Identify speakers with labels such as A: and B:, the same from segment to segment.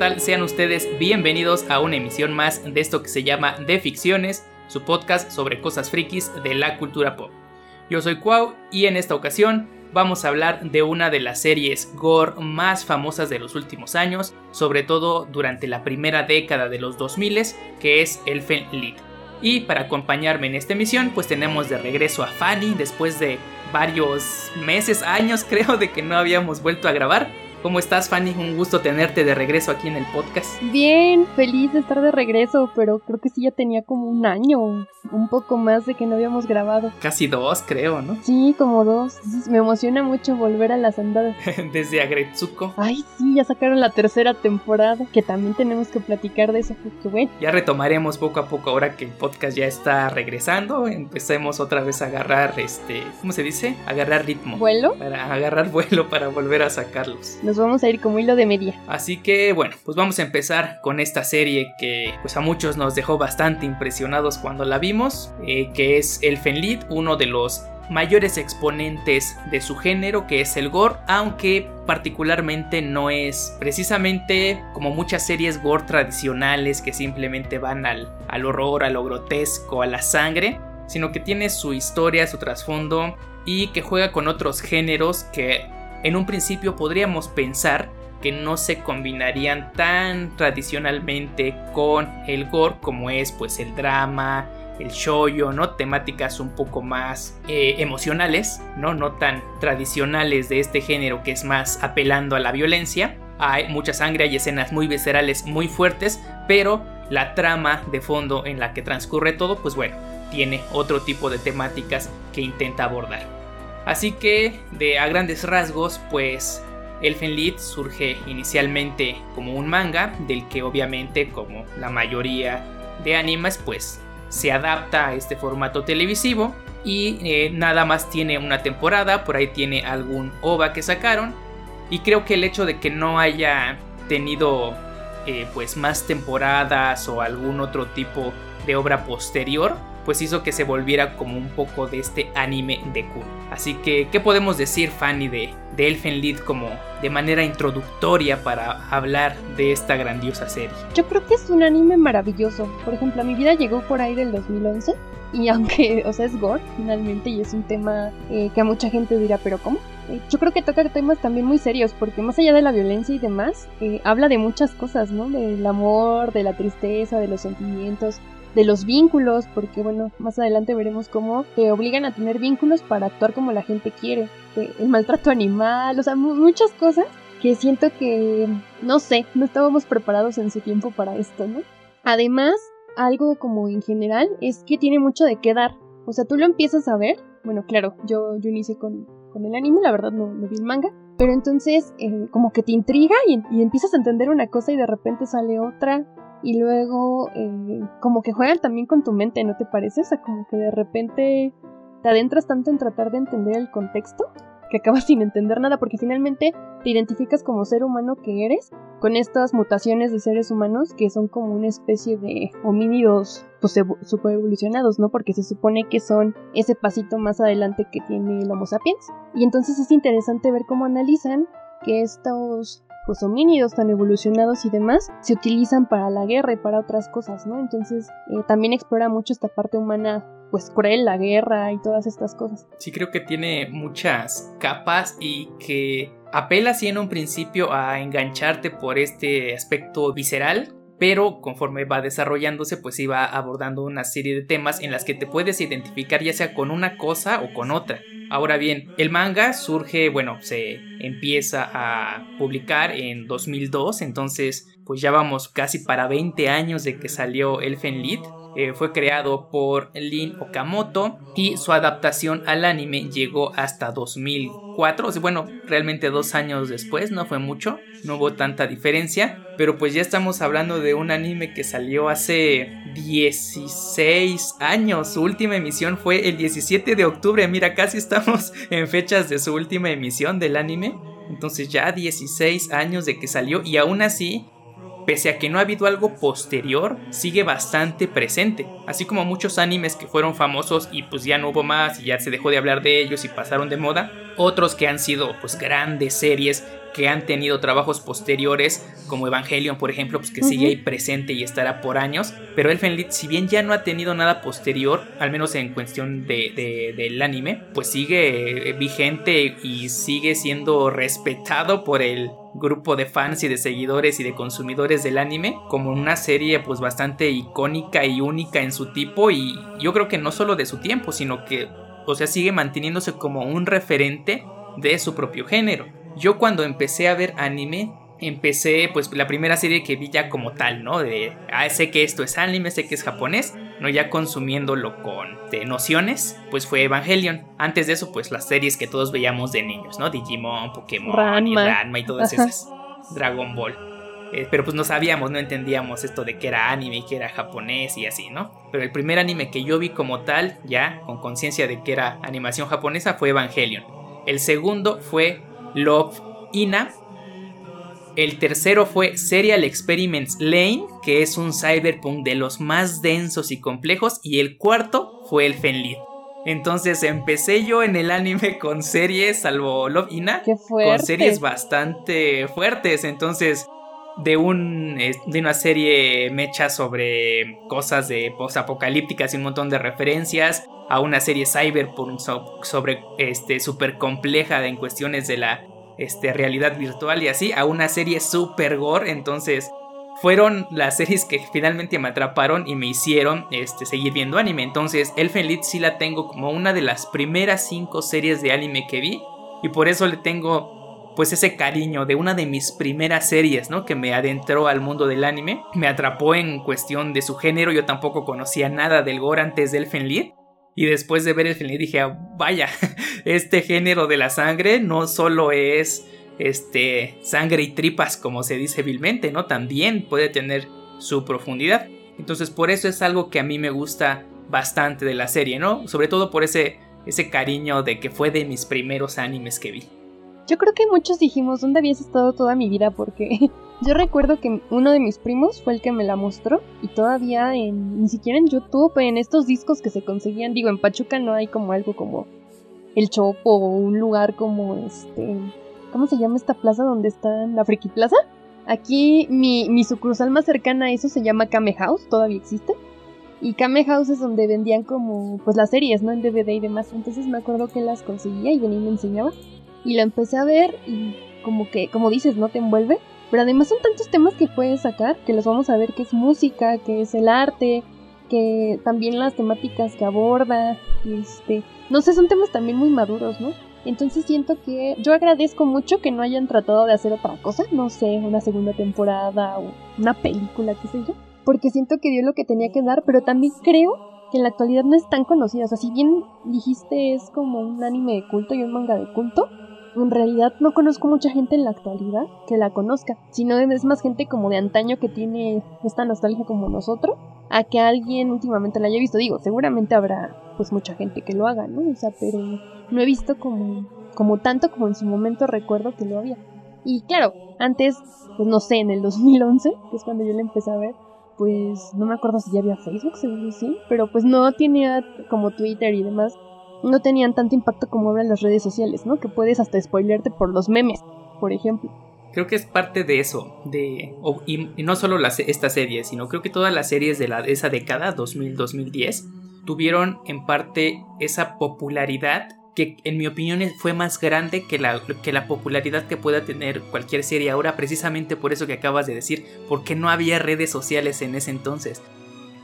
A: Sean ustedes bienvenidos a una emisión más de esto que se llama De Ficciones, su podcast sobre cosas frikis de la cultura pop. Yo soy Cuau y en esta ocasión vamos a hablar de una de las series gore más famosas de los últimos años, sobre todo durante la primera década de los 2000, que es Elfen Lied. Y para acompañarme en esta emisión, pues tenemos de regreso a Fanny después de varios meses, años creo, de que no habíamos vuelto a grabar. ¿Cómo estás, Fanny? Un gusto tenerte de regreso aquí en el podcast.
B: Bien, feliz de estar de regreso, pero creo que sí ya tenía como un año, un poco más de que no habíamos grabado.
A: Casi dos, creo, ¿no?
B: Sí, como dos. Me emociona mucho volver a las andadas.
A: Desde Agretsuko.
B: Ay, sí, ya sacaron la tercera temporada, que también tenemos que platicar de eso, porque bueno.
A: Ya retomaremos poco a poco ahora que el podcast ya está regresando. Empecemos otra vez a agarrar, este, ¿cómo se dice? Agarrar ritmo.
B: ¿Vuelo?
A: Para agarrar vuelo para volver a sacarlos
B: nos vamos a ir como hilo de media.
A: Así que bueno, pues vamos a empezar con esta serie que pues a muchos nos dejó bastante impresionados cuando la vimos, eh, que es El Fenlid, uno de los mayores exponentes de su género que es el gore, aunque particularmente no es precisamente como muchas series gore tradicionales que simplemente van al, al horror, a lo grotesco, a la sangre, sino que tiene su historia, su trasfondo y que juega con otros géneros que en un principio podríamos pensar que no se combinarían tan tradicionalmente con el gore como es pues el drama, el shoyo, ¿no? Temáticas un poco más eh, emocionales, ¿no? No tan tradicionales de este género que es más apelando a la violencia. Hay mucha sangre, hay escenas muy viscerales, muy fuertes, pero la trama de fondo en la que transcurre todo, pues bueno, tiene otro tipo de temáticas que intenta abordar. Así que, de a grandes rasgos, pues Elfenlied surge inicialmente como un manga, del que obviamente, como la mayoría de animes, pues se adapta a este formato televisivo y eh, nada más tiene una temporada, por ahí tiene algún OVA que sacaron y creo que el hecho de que no haya tenido eh, pues más temporadas o algún otro tipo de obra posterior pues hizo que se volviera como un poco de este anime de cool. Así que, ¿qué podemos decir, Fanny, de, de Elfen como de manera introductoria para hablar de esta grandiosa serie?
B: Yo creo que es un anime maravilloso. Por ejemplo, a mi vida llegó por ahí del 2011 y aunque, o sea, es gore finalmente y es un tema eh, que a mucha gente dirá, pero ¿cómo? Eh, yo creo que toca temas también muy serios, porque más allá de la violencia y demás, eh, habla de muchas cosas, ¿no? Del amor, de la tristeza, de los sentimientos, de los vínculos, porque bueno, más adelante veremos cómo te obligan a tener vínculos para actuar como la gente quiere, el maltrato animal, o sea, muchas cosas que siento que, no sé, no estábamos preparados en su tiempo para esto, ¿no? Además, algo como en general es que tiene mucho de qué dar, o sea, tú lo empiezas a ver, bueno, claro, yo, yo inicié con, con el anime, la verdad no, no vi el manga, pero entonces eh, como que te intriga y, y, empiezas a entender una cosa y de repente sale otra y luego eh, como que juegan también con tu mente, ¿no te parece? O sea, como que de repente te adentras tanto en tratar de entender el contexto que acabas sin entender nada porque finalmente te identificas como ser humano que eres con estas mutaciones de seres humanos que son como una especie de homínidos pues super evolucionados, ¿no? Porque se supone que son ese pasito más adelante que tiene el Homo sapiens. Y entonces es interesante ver cómo analizan que estos pues homínidos tan evolucionados y demás se utilizan para la guerra y para otras cosas, ¿no? Entonces eh, también explora mucho esta parte humana pues cruel, la guerra y todas estas cosas.
A: Sí, creo que tiene muchas capas y que apela sí en un principio a engancharte por este aspecto visceral pero conforme va desarrollándose pues iba abordando una serie de temas en las que te puedes identificar ya sea con una cosa o con otra. Ahora bien, el manga surge, bueno, se empieza a publicar en 2002, entonces pues ya vamos casi para 20 años de que salió Elfen Lied. Eh, fue creado por Lin Okamoto y su adaptación al anime llegó hasta 2004, o sea, bueno, realmente dos años después, no fue mucho, no hubo tanta diferencia, pero pues ya estamos hablando de un anime que salió hace 16 años, su última emisión fue el 17 de octubre, mira, casi estamos en fechas de su última emisión del anime, entonces ya 16 años de que salió y aún así pese a que no ha habido algo posterior, sigue bastante presente. Así como muchos animes que fueron famosos y pues ya no hubo más y ya se dejó de hablar de ellos y pasaron de moda, otros que han sido pues grandes series que han tenido trabajos posteriores, como Evangelion, por ejemplo, pues que sigue ahí presente y estará por años. Pero Elfen Lied, si bien ya no ha tenido nada posterior, al menos en cuestión de, del anime, pues sigue eh, vigente y sigue siendo respetado por el grupo de fans y de seguidores y de consumidores del anime como una serie pues bastante icónica y única en su tipo y yo creo que no solo de su tiempo sino que o sea sigue manteniéndose como un referente de su propio género yo cuando empecé a ver anime, empecé pues la primera serie que vi ya como tal, ¿no? De, ah, sé que esto es anime, sé que es japonés, ¿no? Ya consumiéndolo con de nociones, pues fue Evangelion. Antes de eso, pues las series que todos veíamos de niños, ¿no? Digimon, Pokémon y Ranma y todas esas. Dragon Ball. Eh, pero pues no sabíamos, no entendíamos esto de que era anime y que era japonés y así, ¿no? Pero el primer anime que yo vi como tal, ya con conciencia de que era animación japonesa, fue Evangelion. El segundo fue Love Ina. El tercero fue Serial Experiments Lane, que es un cyberpunk de los más densos y complejos. Y el cuarto fue el Fenlit. Entonces empecé yo en el anime con series, salvo Love Ina, con series bastante fuertes. Entonces, de, un, de una serie mecha sobre cosas de post-apocalípticas y un montón de referencias, a una serie cyberpunk sobre este super compleja en cuestiones de la este, realidad virtual y así, a una serie super gore, entonces fueron las series que finalmente me atraparon y me hicieron este, seguir viendo anime. Entonces, Elfen Lied sí la tengo como una de las primeras cinco series de anime que vi. Y por eso le tengo pues ese cariño de una de mis primeras series, ¿no? Que me adentró al mundo del anime. Me atrapó en cuestión de su género. Yo tampoco conocía nada del gore antes de Elfen Lied. Y después de ver el film dije, ah, vaya, este género de la sangre no solo es este sangre y tripas como se dice vilmente, ¿no? También puede tener su profundidad. Entonces por eso es algo que a mí me gusta bastante de la serie, ¿no? Sobre todo por ese, ese cariño de que fue de mis primeros animes que vi.
B: Yo creo que muchos dijimos, ¿dónde habías estado toda mi vida? Porque Yo recuerdo que uno de mis primos fue el que me la mostró y todavía en, ni siquiera en YouTube, en estos discos que se conseguían, digo, en Pachuca no hay como algo como el Chopo o un lugar como este, ¿cómo se llama esta plaza donde está la Friki Plaza? Aquí mi, mi sucursal más cercana a eso se llama Kame House, todavía existe. Y Kame House es donde vendían como pues las series, ¿no? En DVD y demás. Entonces me acuerdo que las conseguía y venía y me enseñaba. Y la empecé a ver y como que, como dices, ¿no? Te envuelve. Pero además son tantos temas que puedes sacar que los vamos a ver que es música, que es el arte, que también las temáticas que aborda, este, no sé, son temas también muy maduros, ¿no? Entonces siento que yo agradezco mucho que no hayan tratado de hacer otra cosa, no sé, una segunda temporada o una película, qué sé yo, porque siento que dio lo que tenía que dar, pero también creo que en la actualidad no es tan conocida, o sea, si bien dijiste es como un anime de culto y un manga de culto, en realidad no conozco mucha gente en la actualidad que la conozca, sino es más gente como de antaño que tiene esta nostalgia como nosotros, a que alguien últimamente la haya visto. Digo, seguramente habrá pues mucha gente que lo haga, ¿no? O sea, pero no he visto como, como tanto como en su momento recuerdo que lo había. Y claro, antes, pues no sé, en el 2011, que es cuando yo la empecé a ver, pues no me acuerdo si ya había Facebook, seguro sí, pero pues no tenía como Twitter y demás no tenían tanto impacto como ahora las redes sociales, ¿no? Que puedes hasta spoilearte por los memes, por ejemplo.
A: Creo que es parte de eso, de y, no solo esta serie, sino creo que todas las series de, la, de esa década, 2000-2010, tuvieron en parte esa popularidad que en mi opinión fue más grande que la, que la popularidad que pueda tener cualquier serie ahora, precisamente por eso que acabas de decir, porque no había redes sociales en ese entonces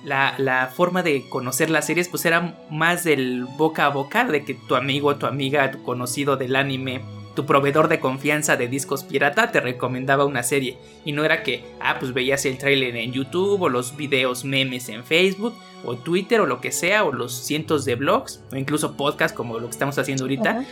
A: la, forma de conocer las series pues era más del boca a boca, de que tu amigo, tu amiga, tu conocido del anime, tu proveedor de confianza de discos pirata te recomendaba una serie. Y no era que, ah, pues veías el trailer en YouTube o los videos memes en Facebook o Twitter o lo que sea, o los cientos de blogs o incluso podcasts como lo que estamos haciendo ahorita.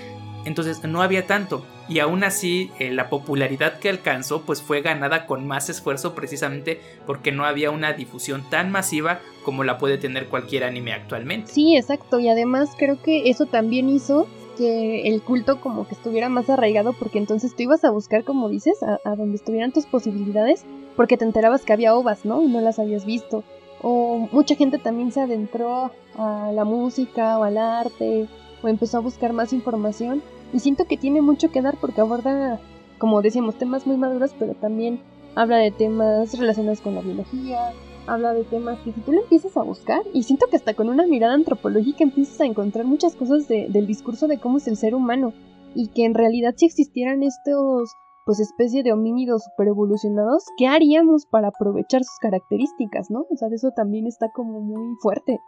A: Entonces no había tanto. Y aún así eh, la popularidad que alcanzó pues fue ganada con más esfuerzo precisamente porque no había una difusión tan masiva como la puede tener cualquier anime actualmente.
B: Sí, exacto. Y además creo que eso también hizo que el culto como que estuviera más arraigado porque entonces tú ibas a buscar, como dices, a, a donde estuvieran tus posibilidades porque te enterabas que había ovas, ¿no? Y no las habías visto. O mucha gente también se adentró a la música o al arte o empezó a buscar más información y siento que tiene mucho que dar porque aborda como decíamos, temas muy maduros, pero también habla de temas relacionados con la biología, habla de temas que si tú lo empiezas a buscar, y siento que hasta con una mirada antropológica empiezas a encontrar muchas cosas del discurso de cómo es el ser humano, y que en realidad si existieran estos pues especie de homínidos super evolucionados, ¿qué haríamos para aprovechar sus características, no? O sea, eso también está como muy fuerte.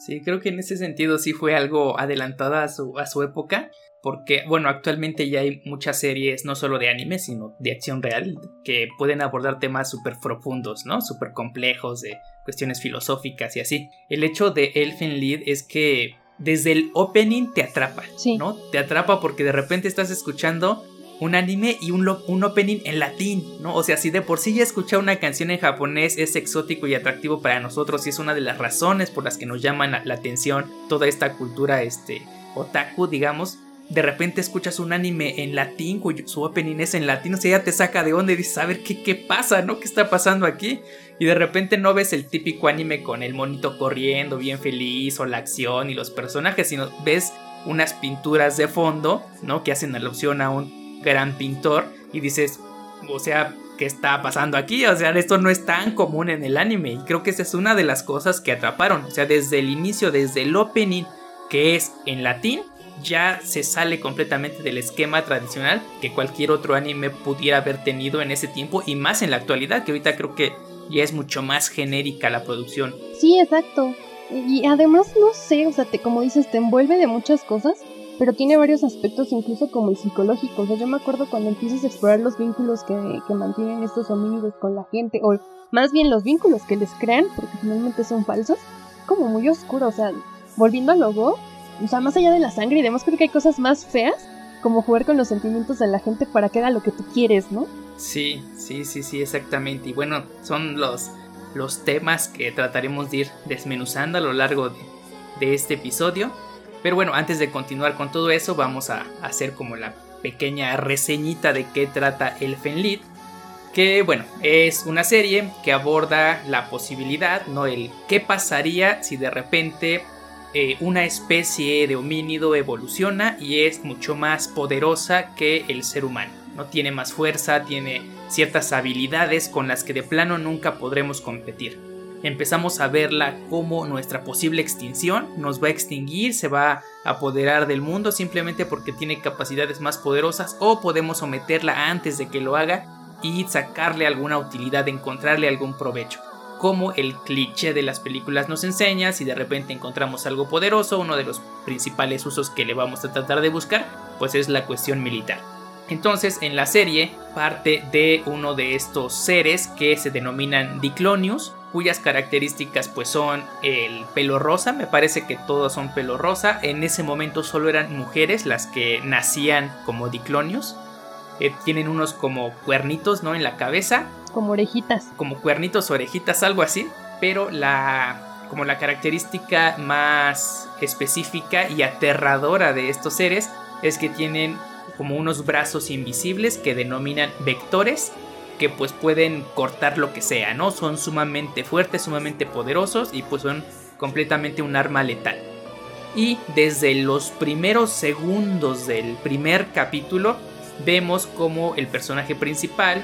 A: Sí, creo que en ese sentido sí fue algo adelantada a su, a su época, porque, bueno, actualmente ya hay muchas series, no solo de anime, sino de acción real, que pueden abordar temas súper profundos, ¿no? Súper complejos, de cuestiones filosóficas y así. El hecho de Elfen Lied es que desde el opening te atrapa, ¿no? Te atrapa porque de repente estás escuchando un anime y un, un, opening en latín, ¿no? O sea, si de por sí ya escuchar una canción en japonés es exótico y atractivo para nosotros y es una de las razones por las que nos llaman la, atención toda esta cultura, este, otaku, digamos, de repente escuchas un anime en latín cuyo su opening es en latín, o sea, ya te saca de onda y dices, a ver qué, qué pasa, ¿no? ¿Qué está pasando aquí? Y de repente no ves el típico anime con el monito corriendo bien feliz o la acción y los personajes, sino ves unas pinturas de fondo, ¿no? Que hacen alusión a un gran pintor y dices, o sea, ¿qué está pasando aquí? O sea, esto no es tan común en el anime y creo que esa es una de las cosas que atraparon, o sea, desde el inicio, desde el opening que es en latín, ya se sale completamente del esquema tradicional que cualquier otro anime pudiera haber tenido en ese tiempo y más en la actualidad, que ahorita creo que ya es mucho más genérica la producción.
B: Sí, exacto. Y además, no sé, o sea, te, como dices, te envuelve de muchas cosas, pero tiene varios aspectos, incluso como el psicológico. O sea, yo me acuerdo cuando empiezas a explorar los vínculos que, que mantienen estos homínidos con la gente, o más bien los vínculos que les crean, porque finalmente son falsos, como muy oscuro. O sea, volviendo a logo, o sea, más allá de la sangre y demás, creo que hay cosas más feas como jugar con los sentimientos de la gente para que haga lo que tú quieres, ¿no?
A: Sí, sí, sí, sí, exactamente. Y bueno, son los, los temas que trataremos de ir desmenuzando a lo largo de, de este episodio. Pero bueno, antes de continuar con todo eso, vamos a hacer como la pequeña reseñita de qué trata el Fenlit. Que bueno, es una serie que aborda la posibilidad, no el qué pasaría si de repente eh, una especie de homínido evoluciona y es mucho más poderosa que el ser humano. No tiene más fuerza, tiene ciertas habilidades con las que de plano nunca podremos competir. Empezamos a verla como nuestra posible extinción nos va a extinguir, se va a apoderar del mundo simplemente porque tiene capacidades más poderosas o podemos someterla antes de que lo haga y sacarle alguna utilidad, encontrarle algún provecho como el cliché de las películas nos enseña, si de repente encontramos algo poderoso, uno de los principales usos que le vamos a tratar de buscar, pues es la cuestión militar. Entonces, en la serie parte de uno de estos seres que se denominan Diclonius, cuyas características pues son el pelo rosa, me parece que todos son pelo rosa, en ese momento solo eran mujeres las que nacían como Diclonius, eh, tienen unos como cuernitos, ¿no? En la cabeza
B: como orejitas.
A: Como cuernitos, orejitas, algo así. Pero la, como la característica más específica y aterradora de estos seres es que tienen como unos brazos invisibles que denominan vectores que pues pueden cortar lo que sea, ¿no? Son sumamente fuertes, sumamente poderosos y pues son completamente un arma letal. Y desde los primeros segundos del primer capítulo vemos como el personaje principal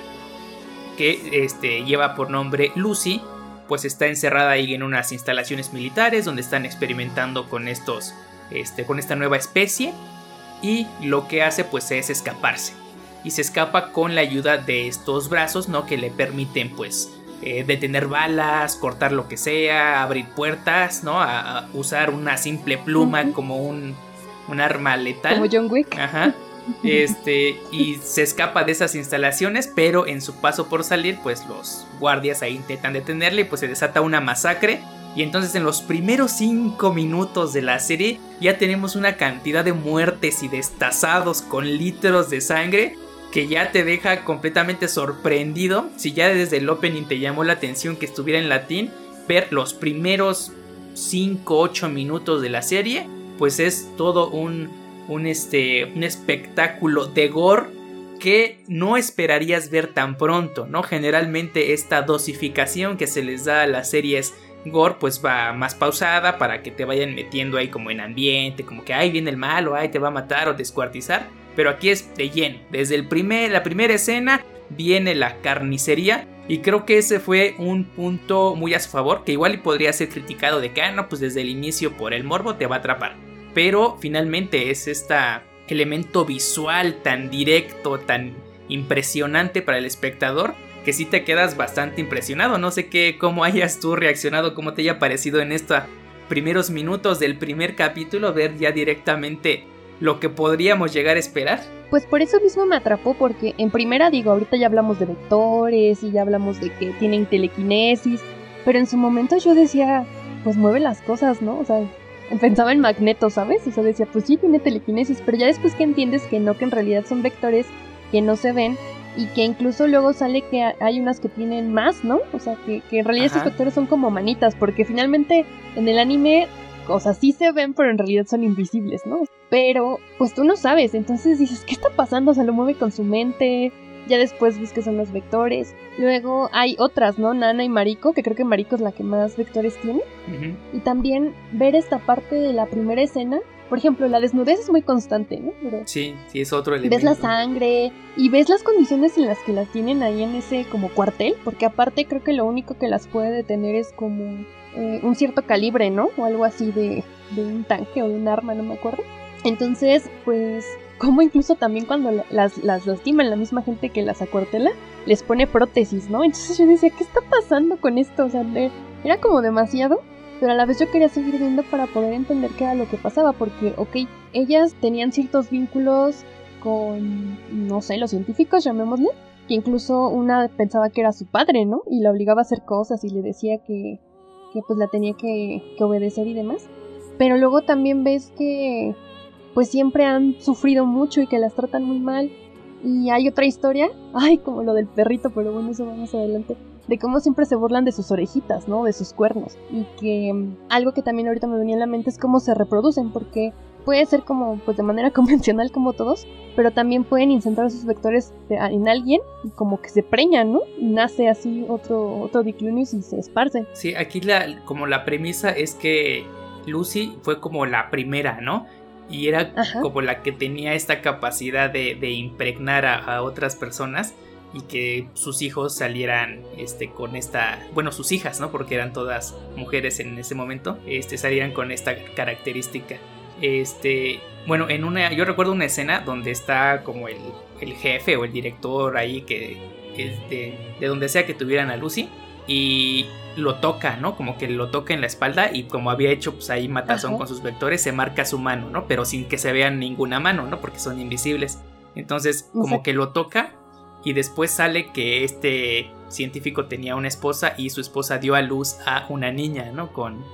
A: que este, lleva por nombre Lucy, pues está encerrada ahí en unas instalaciones militares donde están experimentando con estos, este, con esta nueva especie y lo que hace pues es escaparse y se escapa con la ayuda de estos brazos, ¿no? Que le permiten pues eh, detener balas, cortar lo que sea, abrir puertas, ¿no? A, usar una simple pluma como un, un arma letal.
B: Como John Wick.
A: Ajá. Este, y se escapa de esas instalaciones, pero en su paso por salir, pues los guardias ahí intentan detenerle y pues se desata una masacre. Y entonces en los primeros 5 minutos de la serie ya tenemos una cantidad de muertes y destazados con litros de sangre que ya te deja completamente sorprendido. Si ya desde el opening te llamó la atención que estuviera en latín, ver los primeros 5-8 minutos de la serie, pues es todo un un, este, un espectáculo de gore que no esperarías ver tan pronto, ¿no? Generalmente esta dosificación que se les da a las series gore pues va más pausada para que te vayan metiendo ahí como en ambiente, como que ahí viene el malo, ahí te va a matar o descuartizar. Pero aquí es de lleno. Desde el primer, la primera escena viene la carnicería y creo que ese fue un punto muy a su favor, que igual podría ser criticado de que, ah, no, pues desde el inicio por el morbo te va a atrapar. Pero finalmente es este elemento visual tan directo, tan impresionante para el espectador, que sí te quedas bastante impresionado. No sé qué, cómo hayas tú reaccionado, cómo te haya parecido en estos primeros minutos del primer capítulo, ver ya directamente lo que podríamos llegar a esperar.
B: Pues por eso mismo me atrapó, porque en primera digo, ahorita ya hablamos de vectores y ya hablamos de que tienen telequinesis, pero en su momento yo decía, pues mueve las cosas, ¿no? O sea, pensaba en Magneto, ¿sabes? O sea, decía, pues sí tiene telequinesis, pero ya después que entiendes que no, que en realidad son vectores que no se ven y que incluso luego sale que hay unas que tienen más, ¿no? O sea, que, en realidad estos vectores son como manitas, porque finalmente en el anime, o sea, sí se ven, pero en realidad son invisibles, ¿no? Pero, pues tú no sabes, entonces dices, ¿qué está pasando? O sea, lo mueve con su mente, ya después ves que son los vectores. Luego hay otras, ¿no? Nana y Mariko, que creo que Mariko es la que más vectores tiene. Y también ver esta parte de la primera escena. Por ejemplo, la desnudez es muy constante, ¿no?
A: sí, sí, es otro elemento.
B: Ves la sangre y ves las condiciones en las que las tienen ahí en ese como cuartel, porque aparte creo que lo único que las puede detener es como eh, un cierto calibre, ¿no? O algo así de, de un tanque o de un arma, no me acuerdo. Entonces, pues como incluso también cuando las, las lastiman la misma gente que las acuartela, les pone prótesis, ¿no? Entonces yo decía, ¿qué está pasando con esto? O sea, era como demasiado, pero a la vez yo quería seguir viendo para poder entender qué era lo que pasaba, porque, ok, ellas tenían ciertos vínculos con, no sé, los científicos, llamémosle, que incluso una pensaba que era su padre, ¿no? Y la obligaba a hacer cosas y le decía que, que pues la tenía que, que obedecer y demás. Pero luego también ves que pues siempre han sufrido mucho y que las tratan muy mal. Y hay otra historia, ay, como lo del perrito, pero bueno, eso vamos adelante, de cómo siempre se burlan de sus orejitas, ¿no? De sus cuernos. Y que mm, algo que también ahorita me venía en la mente es cómo se reproducen, porque puede ser como, pues de manera convencional como todos, pero también pueden incentrar sus vectores en alguien y como que se preñan, ¿no? Y nace así otro, otro Diclunius y se esparce.
A: Sí, aquí la, como la premisa es que Lucy fue como la primera, ¿no? y era como la que tenía esta capacidad de, impregnar a, otras personas y que sus hijos salieran este con esta bueno sus hijas no porque eran todas mujeres en ese momento este salieran con esta característica este bueno en una yo recuerdo una escena donde está como el, el jefe o el director ahí que es de, de donde sea que tuvieran a Lucy y lo toca, ¿no? Como que lo toca en la espalda y como había hecho pues ahí matazón con sus vectores, se marca su mano, ¿no? Pero sin que se vean ninguna mano, ¿no? Porque son invisibles. Entonces, como que lo toca y después sale que este científico tenía una esposa y su esposa dio a luz a una niña, ¿no? Con,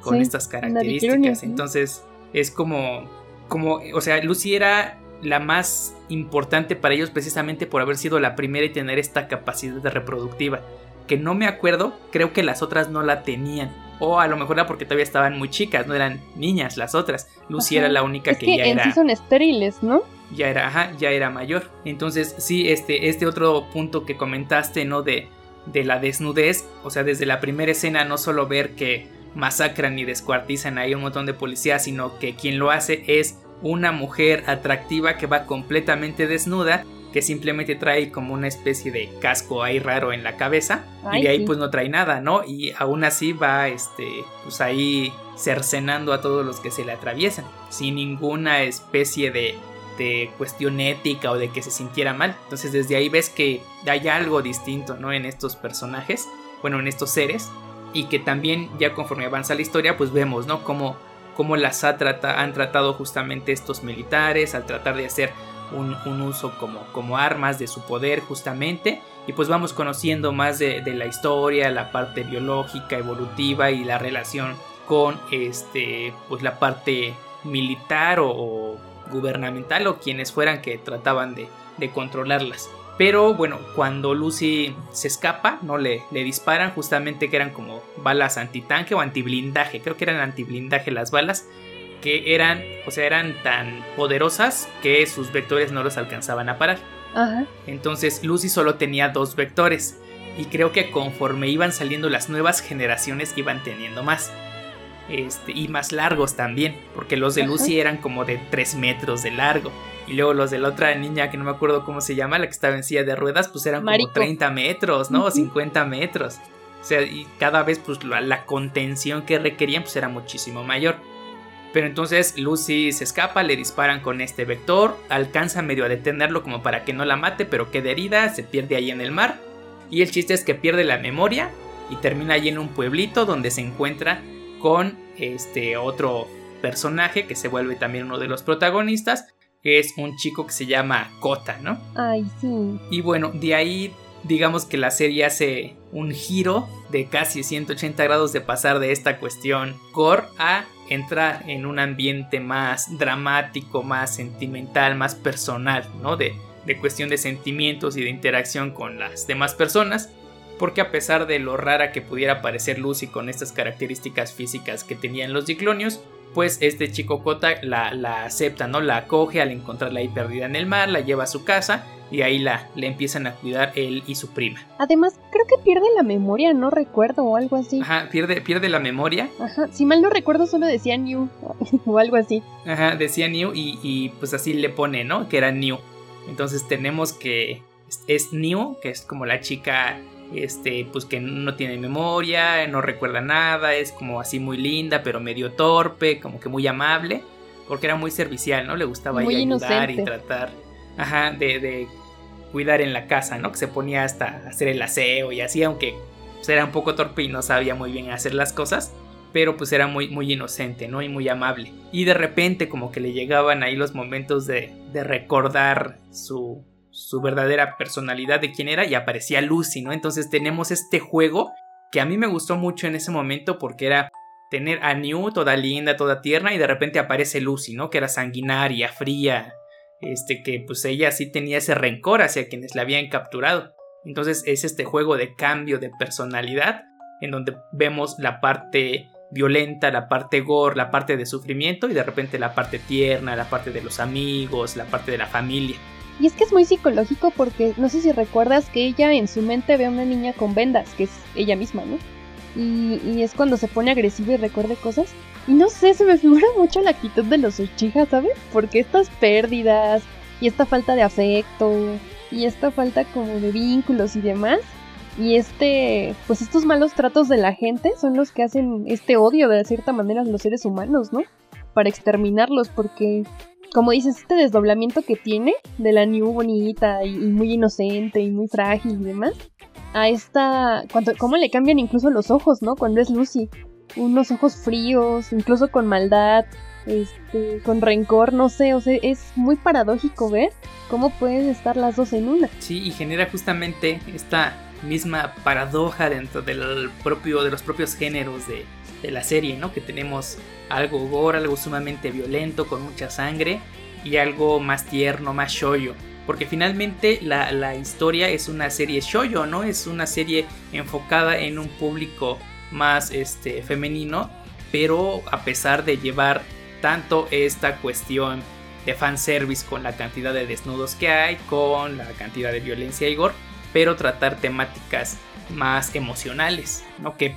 A: con estas características. Entonces, es como, como, o sea, Lucy era la más importante para ellos precisamente por haber sido la primera y tener esta capacidad de reproductiva que no me acuerdo, creo que las otras no la tenían. O a lo mejor era porque todavía estaban muy chicas, no eran niñas las otras. Lucy era la única que, ya era.
B: Sí son estériles, ¿no?
A: Ya era, ajá, ya era mayor. Entonces, sí, este, este otro punto que comentaste, ¿no? De, de la desnudez. O sea, desde la primera escena, no solo ver que masacran y descuartizan ahí un montón de policías, sino que quien lo hace es una mujer atractiva que va completamente desnuda que simplemente trae como una especie de casco ahí raro en la cabeza y de ahí pues no trae nada, ¿no? Y aún así va este pues ahí cercenando a todos los que se le atraviesan sin ninguna especie de, de cuestión ética o de que se sintiera mal. Entonces desde ahí ves que hay algo distinto, ¿no? En estos personajes, bueno, en estos seres y que también ya conforme avanza la historia pues vemos, ¿no? Cómo, cómo las ha han tratado justamente estos militares al tratar de hacer un, uso como, como, armas de su poder justamente. Y pues vamos conociendo más de, la historia, la parte biológica, evolutiva y la relación con este, pues la parte militar o, gubernamental o quienes fueran que trataban de, controlarlas. Pero bueno, cuando Lucy se escapa, no le, le disparan, justamente que eran como balas antitanque o antiblindaje, creo que eran antiblindaje las balas, que eran, o sea, eran tan poderosas que sus vectores no los alcanzaban a parar. Entonces Lucy solo tenía dos vectores y creo que conforme iban saliendo las nuevas generaciones iban teniendo más. Este, y más largos también, porque los de Lucy eran como de 3 metros de largo. Y luego los de la otra niña, que no me acuerdo cómo se llama, la que estaba en silla de ruedas, pues eran como 30 metros, ¿no? O 50 metros. O sea, y cada vez pues la, la, contención que requerían pues era muchísimo mayor. Pero entonces Lucy se escapa, le disparan con este vector, alcanza medio a detenerlo como para que no la mate, pero queda herida, se pierde ahí en el mar. Y el chiste es que pierde la memoria y termina allí en un pueblito donde se encuentra con este otro personaje que se vuelve también uno de los protagonistas, que es un chico que se llama Kota, ¿no?
B: Ay, sí.
A: Y bueno, de ahí digamos que la serie hace un giro de casi 180 grados de pasar de esta cuestión core a entrar en un ambiente más dramático, más sentimental, más personal, ¿no? De, de cuestión de sentimientos y de interacción con las demás personas. Porque a pesar de lo rara que pudiera parecer Lucy con estas características físicas que tenían los diclonios, pues este chico Kota la, la, acepta, ¿no? La acoge al encontrarla ahí perdida en el mar, la lleva a su casa y ahí la le empiezan a cuidar él y su prima.
B: Además, creo que pierde la memoria, no recuerdo o algo así.
A: Ajá, pierde, pierde la memoria.
B: Ajá, si mal no recuerdo solo decía New o algo así.
A: Ajá, decía New y, y pues así le pone, ¿no? Que era New. Entonces tenemos que es New, que es como la chica este, pues que no tiene memoria, no recuerda nada, es como así muy linda, pero medio torpe, como que muy amable, porque era muy servicial, ¿no? Le gustaba ayudar y tratar, ajá, de, de, cuidar en la casa, ¿no? Que se ponía hasta hacer el aseo y así, aunque pues, era un poco torpe y no sabía muy bien hacer las cosas, pero pues era muy, muy inocente, ¿no? Y muy amable. Y de repente como que le llegaban ahí los momentos de, de recordar su, su verdadera personalidad de quién era y aparecía Lucy, ¿no? Entonces tenemos este juego que a mí me gustó mucho en ese momento porque era tener a New toda linda, toda tierna y de repente aparece Lucy, ¿no? Que era sanguinaria, fría, este que pues ella sí tenía ese rencor hacia quienes la habían capturado. Entonces es este juego de cambio de personalidad en donde vemos la parte violenta, la parte gore, la parte de sufrimiento y de repente la parte tierna, la parte de los amigos, la parte de la familia.
B: Y es que es muy psicológico porque no sé si recuerdas que ella en su mente ve a una niña con vendas, que es ella misma, ¿no? Y, es cuando se pone agresiva y recuerde cosas. Y no sé, se me figura mucho la actitud de los Uchiha, ¿sabes? Porque estas pérdidas y esta falta de afecto y esta falta como de vínculos y demás. Y este, pues estos malos tratos de la gente son los que hacen este odio de cierta manera a los seres humanos, ¿no? Para exterminarlos, porque como dices, este desdoblamiento que tiene de la New bonita y, muy inocente y muy frágil y demás, a esta, cuando, cómo le cambian incluso los ojos, ¿no? Cuando es Lucy, unos ojos fríos, incluso con maldad, este, con rencor, no sé, o sea, es muy paradójico ver cómo pueden estar las dos en una.
A: Sí, y genera justamente esta misma paradoja dentro del propio, de los propios géneros de, de la serie, ¿no? Que tenemos algo gore, algo sumamente violento, con mucha sangre, y algo más tierno, más shoyo. Porque finalmente la, historia es una serie shoyo, ¿no? Es una serie enfocada en un público más este, femenino, pero a pesar de llevar tanto esta cuestión de fanservice con la cantidad de desnudos que hay, con la cantidad de violencia y gore, pero tratar temáticas más emocionales, ¿no? Que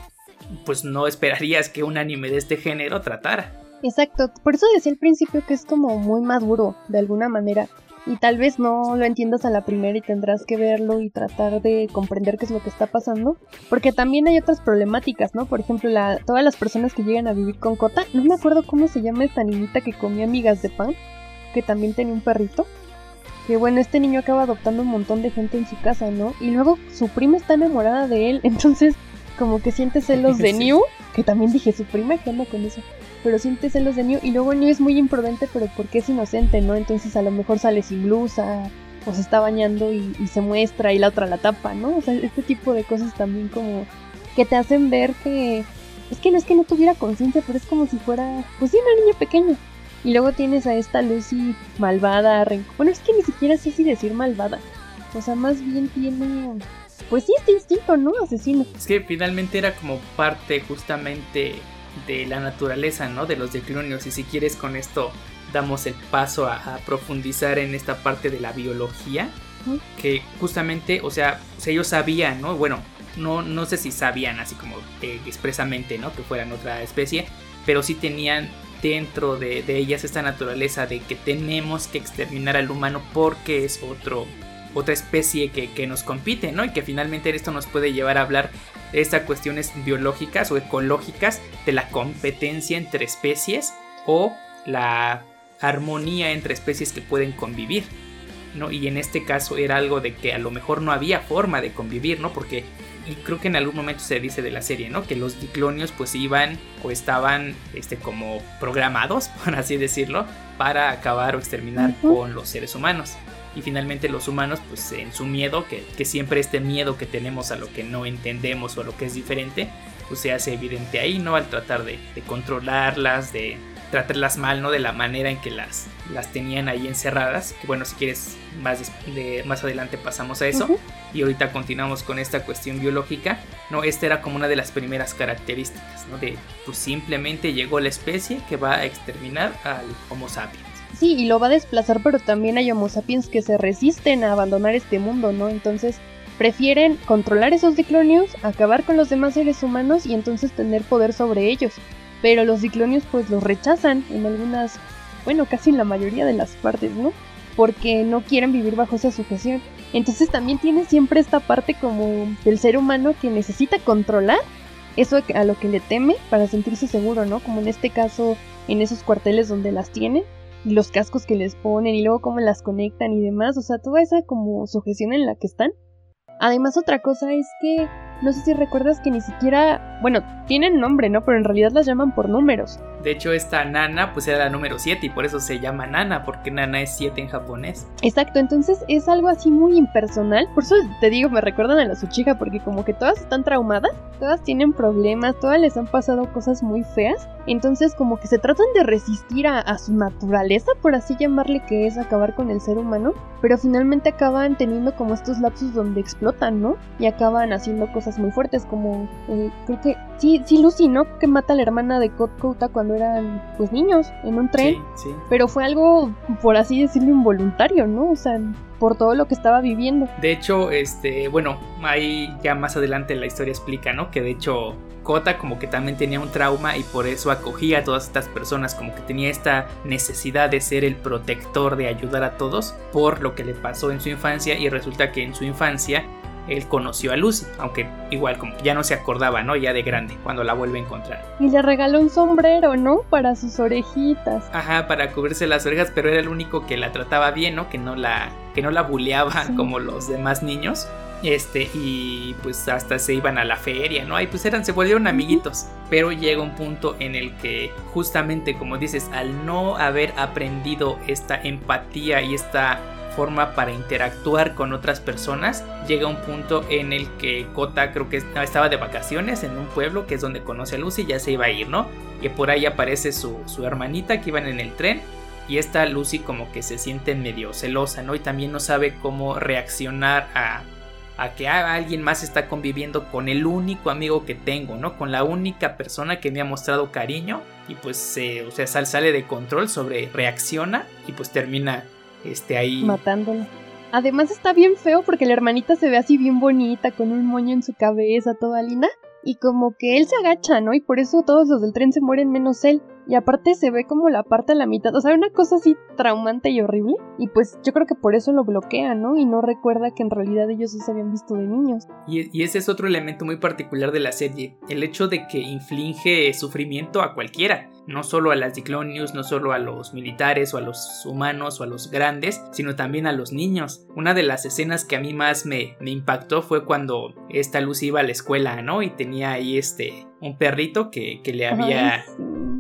A: pues no esperarías que un anime de este género tratara.
B: Exacto, por eso decía al principio que es como muy maduro, de alguna manera. Y tal vez no lo entiendas a la primera y tendrás que verlo y tratar de comprender qué es lo que está pasando. Porque también hay otras problemáticas, ¿no? Por ejemplo, la, todas las personas que llegan a vivir con Cota, no me acuerdo cómo se llama esta niñita que comía migas de pan, que también tenía un perrito. Que bueno, este niño acaba adoptando un montón de gente en su casa, ¿no? Y luego su prima está enamorada de él, entonces como que siente celos de New, que también dije su prima que anda con eso, pero siente celos de New y luego New es muy imprudente, pero porque es inocente, ¿no? Entonces a lo mejor sale sin blusa o se está bañando y, se muestra y la otra la tapa, ¿no? O sea, este tipo de cosas también como que te hacen ver que es que no es que no tuviera conciencia, pero es como si fuera, pues sí, una niña pequeña. Y luego tienes a esta Lucy malvada, bueno, es que ni siquiera sé si decir malvada. O sea, más bien tiene pues sí, este instinto, ¿no? Asesino.
A: Es que finalmente era como parte justamente de la naturaleza, ¿no? De los declonios. Y si quieres con esto damos el paso a, profundizar en esta parte de la biología. Que justamente, o sea, ellos sabían, ¿no? Bueno, no, no sé si sabían así como eh, expresamente, ¿no? Que fueran otra especie. Pero sí tenían dentro de, ellas esta naturaleza de que tenemos que exterminar al humano porque es otro, otra especie que, que, nos compite, ¿no? Y que finalmente esto nos puede llevar a hablar de estas cuestiones biológicas o ecológicas de la competencia entre especies o la armonía entre especies que pueden convivir. ¿no? Y en este caso era algo de que a lo mejor no había forma de convivir, ¿no? Porque y creo que en algún momento se dice de la serie, ¿no? Que los diclonios pues iban o estaban este como programados, por así decirlo, para acabar o exterminar con los seres humanos. Y finalmente los humanos pues en su miedo, que, que, siempre este miedo que tenemos a lo que no entendemos o a lo que es diferente, pues se hace evidente ahí, ¿no? Al tratar de, de controlarlas, de, tratarlas mal, ¿no? De la manera en que las, las tenían ahí encerradas. Que bueno, si quieres, más, de, más adelante pasamos a eso. Y ahorita continuamos con esta cuestión biológica. No, esta era como una de las primeras características, ¿no? De pues simplemente llegó la especie que va a exterminar al Homo sapiens.
B: Sí, y lo va a desplazar, pero también hay Homo sapiens que se resisten a abandonar este mundo, ¿no? Entonces prefieren controlar esos diclonios, acabar con los demás seres humanos y entonces tener poder sobre ellos pero los ciclonios pues los rechazan en algunas, bueno, casi en la mayoría de las partes, ¿no? Porque no quieren vivir bajo esa sujeción. Entonces también tiene siempre esta parte como del ser humano que necesita controlar eso a lo que le teme para sentirse seguro, ¿no? Como en este caso, en esos cuarteles donde las tienen, los cascos que les ponen y luego cómo las conectan y demás, o sea, toda esa como sujeción en la que están. Además otra cosa es que no sé si recuerdas que ni siquiera, bueno, tienen nombre, ¿no? Pero en realidad las llaman por números.
A: De hecho, esta Nana pues era la número 7 y por eso se llama Nana, porque Nana es 7 en japonés.
B: Exacto, entonces es algo así muy impersonal. Por eso te digo, me recuerdan a la Suchiga, porque como que todas están traumadas, todas tienen problemas, todas les han pasado cosas muy feas. Entonces como que se tratan de resistir a, su naturaleza, por así llamarle, que es acabar con el ser humano. Pero finalmente acaban teniendo como estos lapsos donde explotan, ¿no? Y acaban haciendo cosas muy fuertes, como eh, creo que sí, sí, Lucy, ¿no? Que mata a la hermana de Kota cuando eran pues niños en un tren. Sí, sí. Pero fue algo, por así decirlo, involuntario, ¿no? O sea, por todo lo que estaba viviendo.
A: De hecho, este, bueno, ahí ya más adelante la historia explica, ¿no? Que de hecho Kota como que también tenía un trauma y por eso acogía a todas estas personas, como que tenía esta necesidad de ser el protector, de ayudar a todos por lo que le pasó en su infancia y resulta que en su infancia él conoció a Lucy, aunque igual como ya no se acordaba, ¿no? Ya de grande, cuando la vuelve a encontrar.
B: Y le regaló un sombrero, ¿no? Para sus orejitas.
A: Ajá, para cubrirse las orejas, pero era el único que la trataba bien, ¿no? Que no la, que no la buleaba como los demás niños. Este, y pues hasta se iban a la feria, ¿no? Y pues eran, se volvieron amiguitos. Pero llega un punto en el que, justamente como dices, al no haber aprendido esta empatía y esta forma para interactuar con otras personas, llega un punto en el que Kota creo que estaba de vacaciones en un pueblo que es donde conoce a Lucy y ya se iba a ir, ¿no? Que por ahí aparece su, su hermanita que iban en el tren y esta Lucy como que se siente medio celosa, ¿no? Y también no sabe cómo reaccionar a, a que alguien más está conviviendo con el único amigo que tengo, ¿no? Con la única persona que me ha mostrado cariño y pues se, o sea, sale de control sobre reacciona y pues termina este, ahí.
B: Matándola. Además está bien feo porque la hermanita se ve así bien bonita, con un moño en su cabeza, toda linda. Y como que él se agacha, ¿no? Y por eso todos los del tren se mueren menos él. Y aparte se ve como la parte a la mitad. O sea, una cosa así traumante y horrible. Y pues yo creo que por eso lo bloquea, ¿no? Y no recuerda que en realidad ellos se habían visto de niños.
A: Y, y ese es otro elemento muy particular de la serie. El hecho de que inflige sufrimiento a cualquiera no solo a las Diclonius, no solo a los militares o a los humanos o a los grandes, sino también a los niños. Una de las escenas que a mí más me, me impactó fue cuando esta Luz iba a la escuela, ¿no? Y tenía ahí este un perrito que, que le había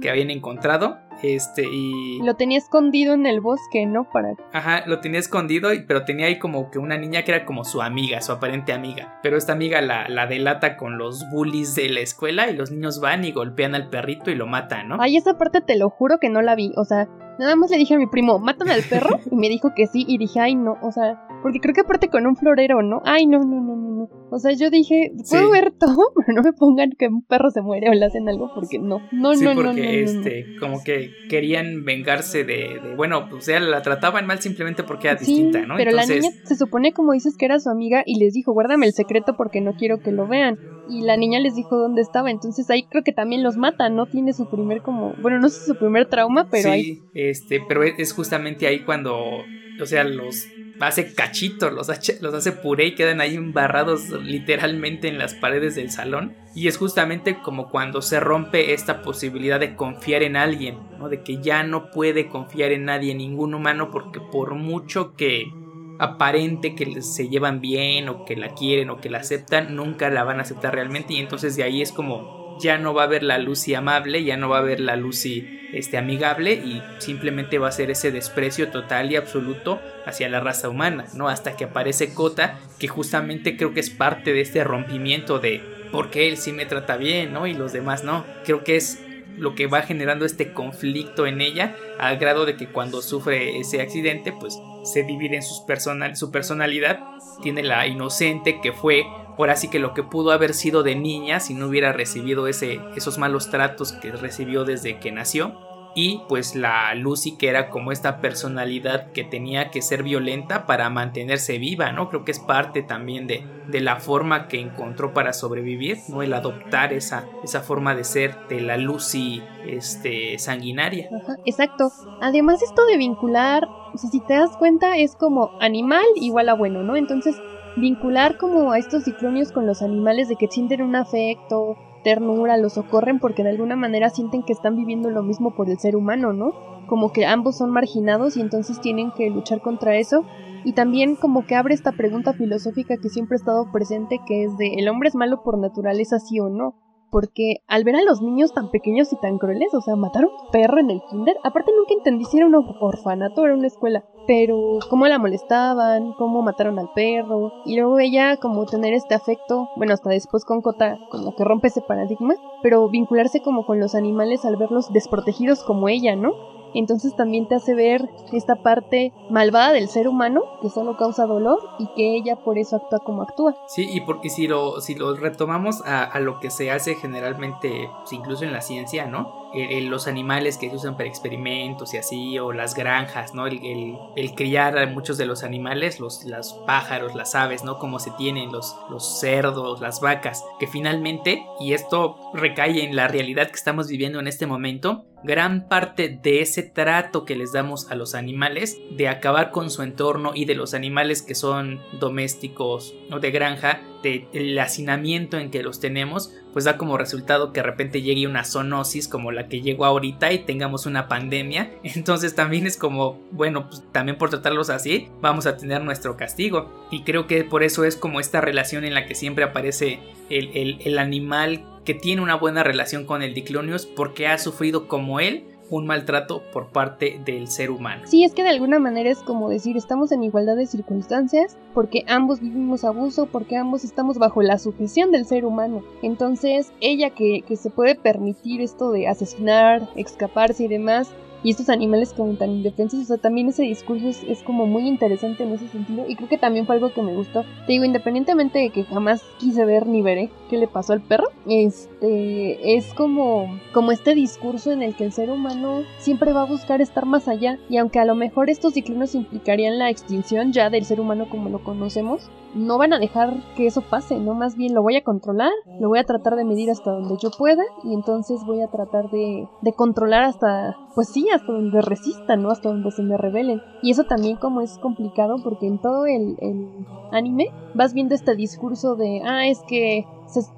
A: que habían encontrado este, y.
B: Lo tenía escondido en el bosque, ¿no? Para.
A: Ajá, lo tenía escondido, pero tenía ahí como que una niña que era como su amiga, su aparente amiga. Pero esta amiga la, la delata con los bullies de la escuela y los niños van y golpean al perrito y lo matan, ¿no?
B: Ay, esa parte te lo juro que no la vi. O sea, nada más le dije a mi primo, ¿matan al perro? y me dijo que sí, y dije, ay, no, o sea, porque creo que aparte con un florero, ¿no? Ay, no, no, no, no, no. O sea, yo dije, puedo ver todo, pero no me pongan que un perro se muere o le hacen algo porque no. No,
A: sí,
B: no,
A: porque
B: no, no,
A: este, como que querían vengarse de, de, bueno, o sea, la trataban mal simplemente porque era distinta, ¿no?
B: Pero la niña se supone, como dices, que era su amiga y les dijo, guárdame el secreto porque no quiero que lo vean. Y la niña les dijo dónde estaba, entonces ahí creo que también los mata, ¿no? Tiene su primer como, bueno, no sé su primer trauma, pero
A: sí,
B: ahí...
A: este, pero es justamente ahí cuando, o sea, los hace cachitos, los hace, los hace puré y quedan ahí embarrados literalmente en las paredes del salón. Y es justamente como cuando se rompe esta posibilidad de confiar en alguien, ¿no? De que ya no puede confiar en nadie, ningún humano, porque por mucho que aparente que se llevan bien o que la quieren o que la aceptan, nunca la van a aceptar realmente y entonces de ahí es como ya no va a haber la Lucy amable, ya no va a haber la Lucy este, amigable y simplemente va a ser ese desprecio total y absoluto hacia la raza humana, ¿no? Hasta que aparece Kota, que justamente creo que es parte de este rompimiento de porque él sí me trata bien, ¿no? Y los demás no. Creo que es lo que va generando este conflicto en ella al grado de que cuando sufre ese accidente pues se divide en sus personal, su personalidad tiene la inocente que fue ahora sí que lo que pudo haber sido de niña si no hubiera recibido ese, esos malos tratos que recibió desde que nació y pues la Lucy que era como esta personalidad que tenía que ser violenta para mantenerse viva, ¿no? Creo que es parte también de, de la forma que encontró para sobrevivir, ¿no? El adoptar esa, esa forma de ser de la Lucy este, sanguinaria.
B: Ajá, exacto. Además esto de vincular, si te das cuenta es como animal igual a bueno, ¿no? Entonces vincular como a estos ciclonios con los animales de que sienten un afecto, ternura, los socorren porque de alguna manera sienten que están viviendo lo mismo por el ser humano, ¿no? Como que ambos son marginados y entonces tienen que luchar contra eso. Y también como que abre esta pregunta filosófica que siempre ha estado presente, que es de ¿el hombre es malo por naturaleza sí o no? Porque al ver a los niños tan pequeños y tan crueles, o sea, matar a un perro en el kinder, aparte nunca entendí si era un orfanato, era una escuela, pero cómo la molestaban, cómo mataron al perro, y luego ella como tener este afecto, bueno, hasta después con Kota, como que rompe ese paradigma, pero vincularse como con los animales al verlos desprotegidos como ella, ¿no? Entonces también te hace ver esta parte malvada del ser humano que solo causa dolor y que ella por eso actúa como actúa.
A: Sí, y porque si lo, si lo retomamos a, a lo que se hace generalmente, pues, incluso en la ciencia, ¿no? Los animales que se usan para experimentos y así, o las granjas, ¿no? El, criar a muchos de los animales, los, los pájaros, las aves, ¿no? Como se tienen los, los cerdos, las vacas, que finalmente, y esto recae en la realidad que estamos viviendo en este momento, gran parte de ese trato que les damos a los animales, de acabar con su entorno y de los animales que son domésticos o de granja, del hacinamiento en que los tenemos, pues da como resultado que de repente llegue una zoonosis como la que llegó ahorita y tengamos una pandemia. Entonces también es como, bueno, pues también por tratarlos así, vamos a tener nuestro castigo. Y creo que por eso es como esta relación en la que siempre aparece el, el, el animal que tiene una buena relación con el Diclonius porque ha sufrido como él un maltrato por parte del ser humano.
B: Sí, es que de alguna manera es como decir, estamos en igualdad de circunstancias porque ambos vivimos abuso, porque ambos estamos bajo la sujeción del ser humano. Entonces, ella que, que se puede permitir esto de asesinar, escaparse y demás, y estos animales como tan indefensos, o sea, también ese discurso es, como muy interesante en ese sentido y creo que también fue algo que me gustó. Te digo, independientemente de que jamás quise ver ni veré qué le pasó al perro, este es como como este discurso en el que el ser humano siempre va a buscar estar más allá y aunque a lo mejor estos ciclones implicarían la extinción ya del ser humano como lo conocemos, no van a dejar que eso pase, no más bien lo voy a controlar, lo voy a tratar de medir hasta donde yo pueda y entonces voy a tratar de, de controlar hasta, pues sí, hasta donde resistan, ¿no? Hasta donde se me rebelen. Y eso también como es complicado porque en todo el, el anime vas viendo este discurso de, ah, es que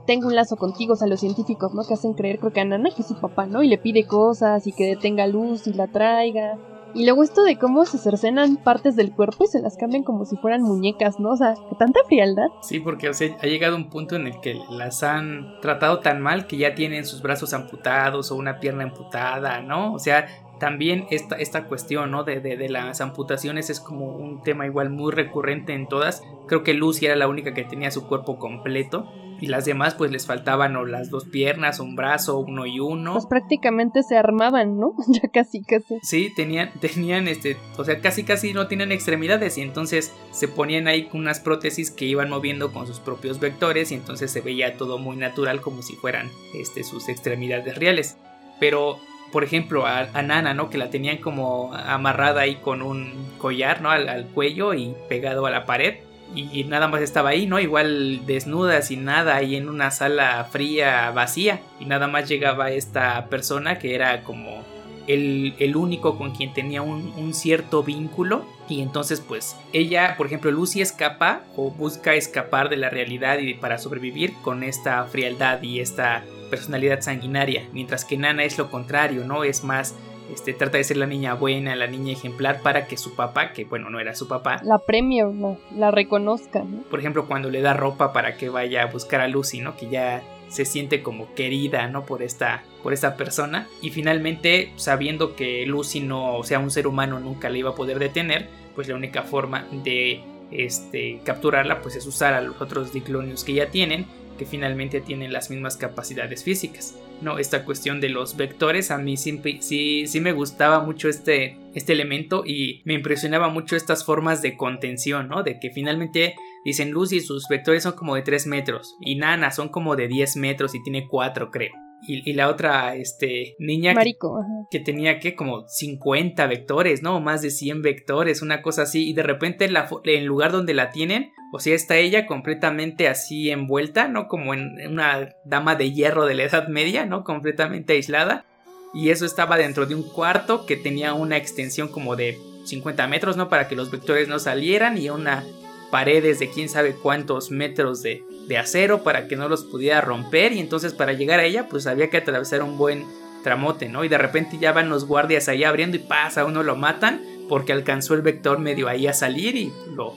B: tengo un lazo contigo, o sea, los científicos, ¿no? Que hacen creer, creo que a Nana, que es su papá, ¿no? Y le pide cosas y que detenga luz y la traiga. Y luego esto de cómo se cercenan partes del cuerpo y se las cambian como si fueran muñecas, ¿no? O sea, tanta frialdad.
A: Sí, porque o sea, ha llegado un punto en el que las han tratado tan mal que ya tienen sus brazos amputados o una pierna amputada, ¿no? O sea, también esta, esta cuestión ¿no? de, de, las amputaciones es como un tema igual muy recurrente en todas. Creo que Lucy era la única que tenía su cuerpo completo. y las demás pues les faltaban o las dos piernas, un brazo, uno y uno.
B: Pues prácticamente se armaban, ¿no? ya casi, casi.
A: Sí, tenían, tenían este, o sea, casi casi no tienen extremidades y entonces se ponían ahí unas prótesis que iban moviendo con sus propios vectores y entonces se veía todo muy natural como si fueran este, sus extremidades reales. Pero por ejemplo, a, Nana, ¿no? Que la tenían como amarrada ahí con un collar, ¿no? Al, al, cuello y pegado a la pared y nada más estaba ahí, ¿no? Igual desnuda, sin nada, ahí en una sala fría, vacía. Y nada más llegaba esta persona que era como el, el único con quien tenía un, un, cierto vínculo. Y entonces, pues, ella, por ejemplo, Lucy escapa o busca escapar de la realidad y para sobrevivir con esta frialdad y esta personalidad sanguinaria. Mientras que Nana es lo contrario, ¿no? Es más este, trata de ser la niña buena, la niña ejemplar para que su papá, que bueno, no era su papá,
B: la premie no, la reconozca.
A: Por ejemplo, cuando le da ropa para que vaya a buscar a Lucy, ¿no? Que ya se siente como querida, ¿no? Por esta, por esta persona. Y finalmente, sabiendo que Lucy no, o sea, un ser humano nunca le iba a poder detener, pues la única forma de este, capturarla, pues es usar a los otros diclonios que ya tienen que finalmente tienen las mismas capacidades físicas. No, esta cuestión de los vectores a mí sí, sí, me gustaba mucho este, este elemento y me impresionaba mucho estas formas de contención, ¿no? De que finalmente dicen Lucy sus vectores son como de 3 metros y Nana son como de 10 metros y tiene 4 creo. Y, la otra este, niña
B: Marico,
A: que, tenía que como 50 vectores, ¿no? Más de 100 vectores, una cosa así. Y de repente en, la, en el lugar donde la tienen, o sea, está ella completamente así envuelta, ¿no? Como en una dama de hierro de la Edad Media, ¿no? Completamente aislada. Y eso estaba dentro de un cuarto que tenía una extensión como de 50 metros, ¿no? Para que los vectores no salieran y una paredes de quién sabe cuántos metros de, de acero para que no los pudiera romper y entonces para llegar a ella pues había que atravesar un buen tramote, ¿no? Y de repente ya van los guardias ahí abriendo y pasa, uno lo matan porque alcanzó el vector medio ahí a salir y lo,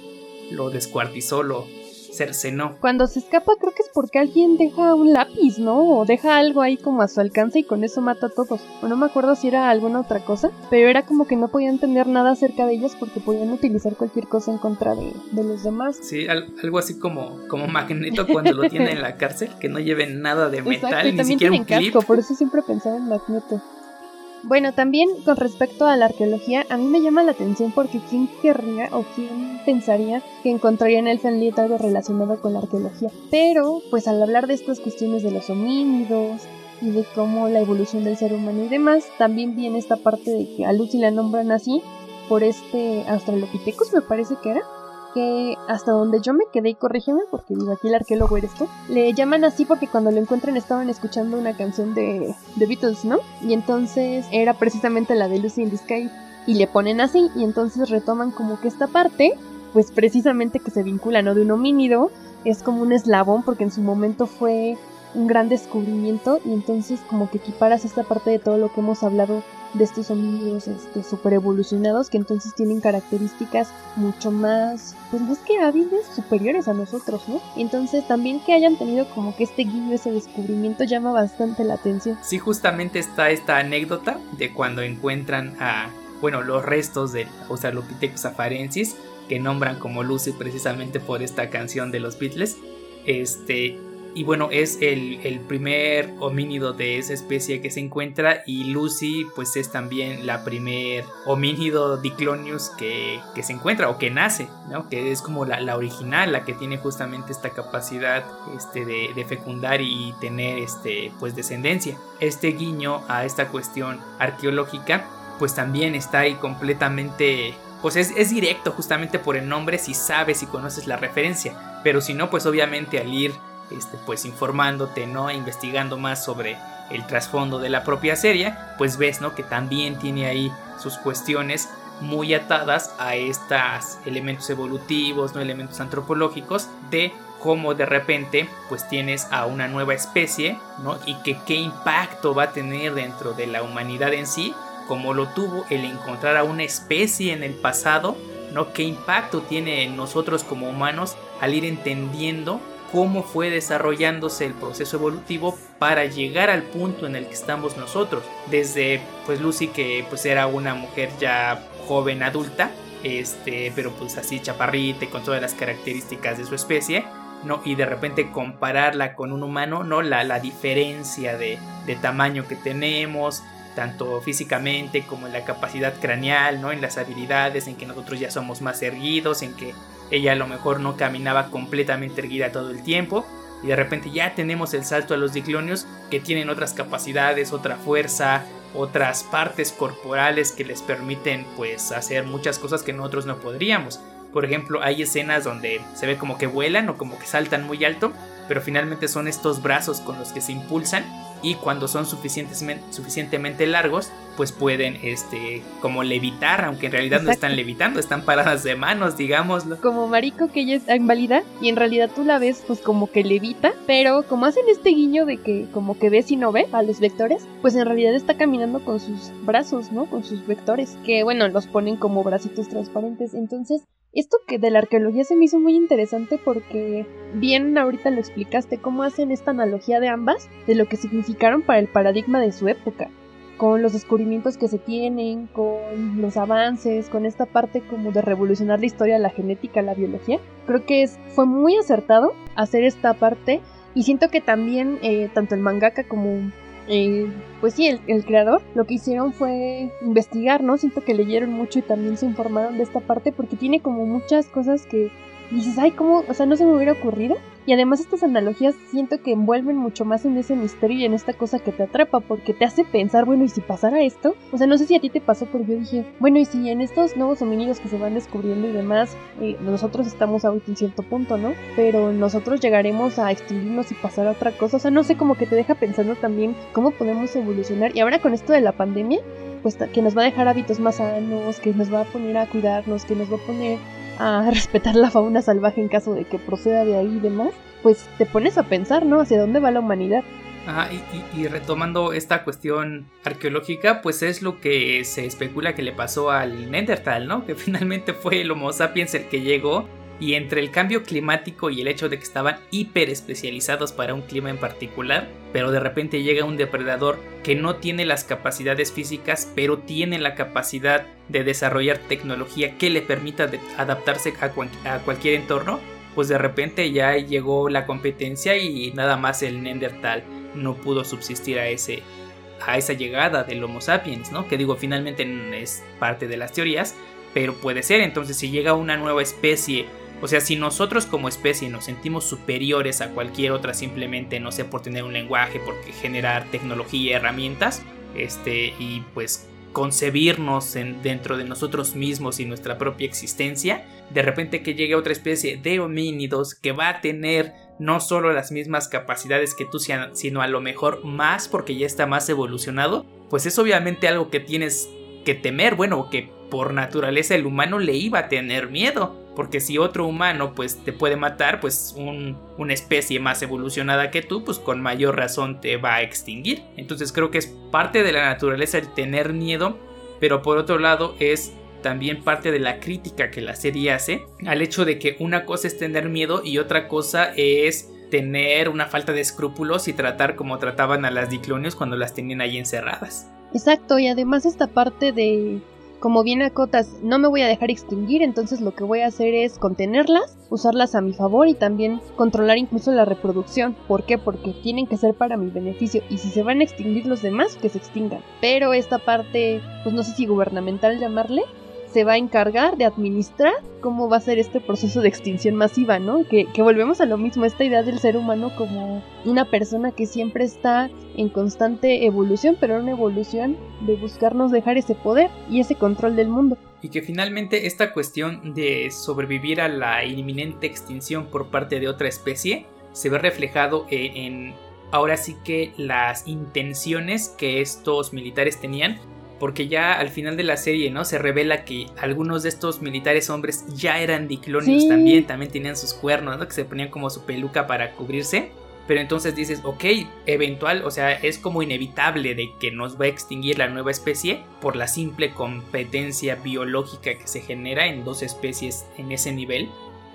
A: lo descuartizó, lo, cercenó.
B: Cuando se escapa creo que es porque alguien deja un lápiz, ¿no? O deja algo ahí como a su alcance y con eso mata a todos. O no me acuerdo si era alguna otra cosa, pero era como que no podían tener nada acerca de ellos porque podían utilizar cualquier cosa en contra de, los demás.
A: Sí, algo así como, como Magneto cuando lo tiene en la cárcel, que no lleven nada de metal, ni siquiera un clip.
B: Casco, por eso siempre pensaba en Magneto. Bueno, también con respecto a la arqueología, a mí me llama la atención porque quién querría o quién pensaría que encontraría en el Fenlit algo relacionado con la arqueología. Pero, pues al hablar de estas cuestiones de los homínidos y de cómo la evolución del ser humano y demás, también viene esta parte de que a Lucy la nombran así por este Australopithecus, me parece que era que hasta donde yo me quedé, y corrígeme porque digo aquí el arqueólogo eres tú, le llaman así porque cuando lo encuentran estaban escuchando una canción de, de Beatles, ¿no? Y entonces era precisamente la de Lucy in the Sky y le ponen así y entonces retoman como que esta parte, pues precisamente que se vincula, ¿no? De un homínido, es como un eslabón porque en su momento fue un gran descubrimiento y entonces como que equiparas esta parte de todo lo que hemos hablado de estos homínidos este, super evolucionados que entonces tienen características mucho más, pues más que hábiles, superiores a nosotros, ¿no? Entonces también que hayan tenido como que este guiño, ese descubrimiento llama bastante la atención.
A: Sí, justamente está esta anécdota de cuando encuentran a, bueno, los restos del Australopithecus afarensis que nombran como Lucy precisamente por esta canción de los Beatles. Este, y bueno, es el, primer homínido de esa especie que se encuentra y Lucy pues es también la primer homínido diclonius que, que se encuentra o que nace, ¿no? Que es como la, original, la que tiene justamente esta capacidad este, de, fecundar y tener este, pues descendencia. Este guiño a esta cuestión arqueológica pues también está ahí completamente pues es, es, directo justamente por el nombre si sabes y conoces la referencia. Pero si no, pues obviamente al ir este, pues informándote, ¿no? Investigando más sobre el trasfondo de la propia serie, pues ves, ¿no? Que también tiene ahí sus cuestiones muy atadas a estos elementos evolutivos, ¿no? Elementos antropológicos de cómo de repente pues tienes a una nueva especie, ¿no? Y que qué impacto va a tener dentro de la humanidad en sí, como lo tuvo el encontrar a una especie en el pasado, ¿no? ¿Qué impacto tiene en nosotros como humanos al ir entendiendo cómo fue desarrollándose el proceso evolutivo para llegar al punto en el que estamos nosotros. Desde pues Lucy que pues era una mujer ya joven adulta, este, pero pues así chaparrita con todas las características de su especie, ¿no? Y de repente compararla con un humano, ¿no? La, la diferencia de, de tamaño que tenemos, tanto físicamente como en la capacidad craneal, ¿no? En las habilidades, en que nosotros ya somos más erguidos, en que ella a lo mejor no caminaba completamente erguida todo el tiempo. Y de repente ya tenemos el salto a los diclonios que tienen otras capacidades, otra fuerza, otras partes corporales que les permiten pues hacer muchas cosas que nosotros no podríamos. Por ejemplo, hay escenas donde se ve como que vuelan o como que saltan muy alto, pero finalmente son estos brazos con los que se impulsan y cuando son suficientemente, largos, pues pueden este como levitar, aunque en realidad no están levitando, están paradas de manos, digámoslo.
B: Como Marico que ella está inválida y en realidad tú la ves pues como que levita, pero como hacen este guiño de que como que ves y no ve a los vectores, pues en realidad está caminando con sus brazos, ¿no? Con sus vectores, que bueno, los ponen como bracitos transparentes. Entonces, esto que de la arqueología se me hizo muy interesante porque bien ahorita lo explicaste cómo hacen esta analogía de ambas, de lo que significaron para el paradigma de su época, con los descubrimientos que se tienen, con los avances, con esta parte como de revolucionar la historia, la genética, la biología. Creo que es, fue muy acertado hacer esta parte y siento que también eh, tanto el mangaka como eh, pues sí, el, creador lo que hicieron fue investigar, ¿no? Siento que leyeron mucho y también se informaron de esta parte porque tiene como muchas cosas que dices, ay, ¿cómo? O sea, no se me hubiera ocurrido. Y además estas analogías siento que envuelven mucho más en ese misterio y en esta cosa que te atrapa, porque te hace pensar, bueno, ¿y si pasara esto? O sea, no sé si a ti te pasó, pero yo dije, bueno, ¿y si en estos nuevos homínidos que se van descubriendo y demás, eh, nosotros estamos ahorita en cierto punto, ¿no? Pero nosotros llegaremos a extinguirnos y pasar a otra cosa. O sea, no sé, como que te deja pensando también cómo podemos evolucionar. Y ahora con esto de la pandemia, pues que nos va a dejar hábitos más sanos, que nos va a poner a cuidarnos, que nos va a poner a respetar la fauna salvaje en caso de que proceda de ahí y demás, pues te pones a pensar, ¿no? ¿Hacia dónde va la humanidad?
A: Ajá, y, retomando esta cuestión arqueológica, pues es lo que se especula que le pasó al Neandertal, ¿no? Que finalmente fue el Homo sapiens el que llegó y entre el cambio climático y el hecho de que estaban hiper especializados para un clima en particular, pero de repente llega un depredador que no tiene las capacidades físicas, pero tiene la capacidad de desarrollar tecnología que le permita adaptarse a, cualquier entorno, pues de repente ya llegó la competencia y nada más el Neandertal no pudo subsistir a ese a esa llegada del Homo sapiens, ¿no? Que digo, finalmente es parte de las teorías, pero puede ser, entonces si llega una nueva especie o sea, si nosotros como especie nos sentimos superiores a cualquier otra simplemente, no sé, por tener un lenguaje, por generar tecnología, herramientas, este, y pues concebirnos dentro de nosotros mismos y nuestra propia existencia, de repente que llegue otra especie de homínidos que va a tener no solo las mismas capacidades que tú, sino a lo mejor más porque ya está más evolucionado, pues es obviamente algo que tienes que temer, bueno, que por naturaleza el humano le iba a tener miedo. Porque si otro humano pues te puede matar, pues una especie más evolucionada que tú, pues con mayor razón te va a extinguir. Entonces creo que es parte de la naturaleza el tener miedo, pero por otro lado es también parte de la crítica que la serie hace al hecho de que una cosa es tener miedo y otra cosa es tener una falta de escrúpulos y tratar como trataban a las diclonios cuando las tenían ahí encerradas.
B: Exacto, y además esta parte de como bien acotas, no me voy a dejar extinguir, entonces lo que voy a hacer es contenerlas, usarlas a mi favor y también controlar incluso la reproducción. ¿Por qué? Porque tienen que ser para mi beneficio y si se van a extinguir los demás, que se extingan. Pero esta parte, pues no sé si gubernamental llamarle, se va a encargar de administrar cómo va a ser este proceso de extinción masiva, ¿no? Que, volvemos a lo mismo, esta idea del ser humano como una persona que siempre está en constante evolución, pero una evolución de buscarnos dejar ese poder y ese control del mundo.
A: Y que finalmente esta cuestión de sobrevivir a la inminente extinción por parte de otra especie se ve reflejado en ahora sí que las intenciones que estos militares tenían porque ya al final de la serie, ¿no? Se revela que algunos de estos militares hombres ya eran diclonios también, también tenían sus cuernos, ¿no? Que se ponían como su peluca para cubrirse. Pero entonces dices, ok, eventual, o sea, es como inevitable de que nos va a extinguir la nueva especie por la simple competencia biológica que se genera en dos especies en ese nivel.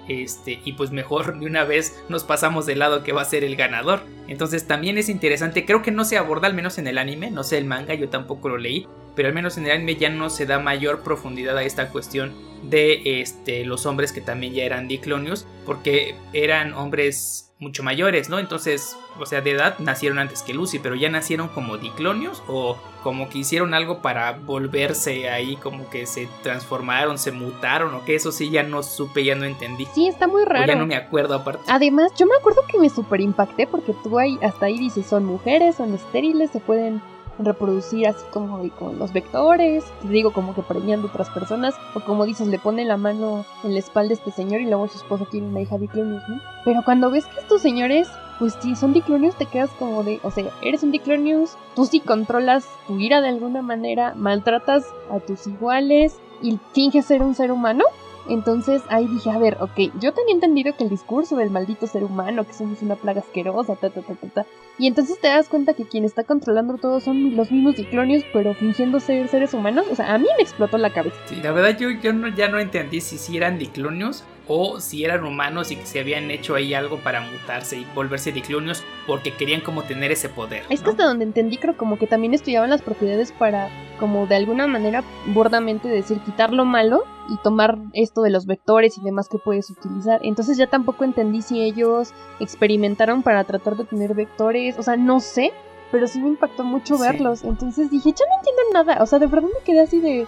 A: Este, y pues mejor de una vez nos pasamos del lado que va a ser el ganador. Entonces también es interesante, creo que no se aborda al menos en el anime, no sé el manga, yo tampoco lo leí, pero al menos en el anime ya no se da mayor profundidad a esta cuestión de este, los hombres que también ya eran diclonios, porque eran hombres mucho mayores, ¿no? Entonces, o sea, de edad nacieron antes que Lucy, pero ya nacieron como diclonios o como que hicieron algo para volverse ahí, como que se transformaron, se mutaron o que eso sí ya no supe, ya no entendí.
B: Sí, está muy raro.
A: ya no me acuerdo aparte.
B: Además, yo me acuerdo que me super impacté porque tú ahí, hasta ahí dices, son mujeres, son estériles, se pueden reproducir así como con los vectores, te digo como que premiando otras personas, o como dices, le pone la mano en la espalda este señor y luego su esposo tiene una hija diclonius, ¿no? Pero cuando ves que estos señores, pues si son diclonius, te quedas como de, o sea, eres un diclonius, tú sí controlas tu ira de alguna manera, maltratas a tus iguales y finges ser un ser humano, entonces ahí dije, a ver, ok, yo tenía entendido que el discurso del maldito ser humano, que somos una plaga asquerosa, ta, ta, ta, ta, ta. Y entonces te das cuenta que quien está controlando todo son los mismos diclonios, pero fingiendo ser seres humanos. O sea, a mí me explotó la cabeza.
A: Sí, la verdad yo, yo no, ya no entendí si eran diclonios o si eran humanos y que se habían hecho ahí algo para mutarse y volverse diclonios porque querían como tener ese poder.
B: Es que hasta donde entendí creo como que también estudiaban las propiedades para como de alguna manera burdamente decir quitar lo malo y tomar esto de los vectores y demás que puedes utilizar. Entonces ya tampoco entendí si ellos experimentaron para tratar de tener vectores, o sea, no sé, pero sí me impactó mucho verlos. Entonces dije, ya no entiendo nada, o sea, de verdad me quedé así de,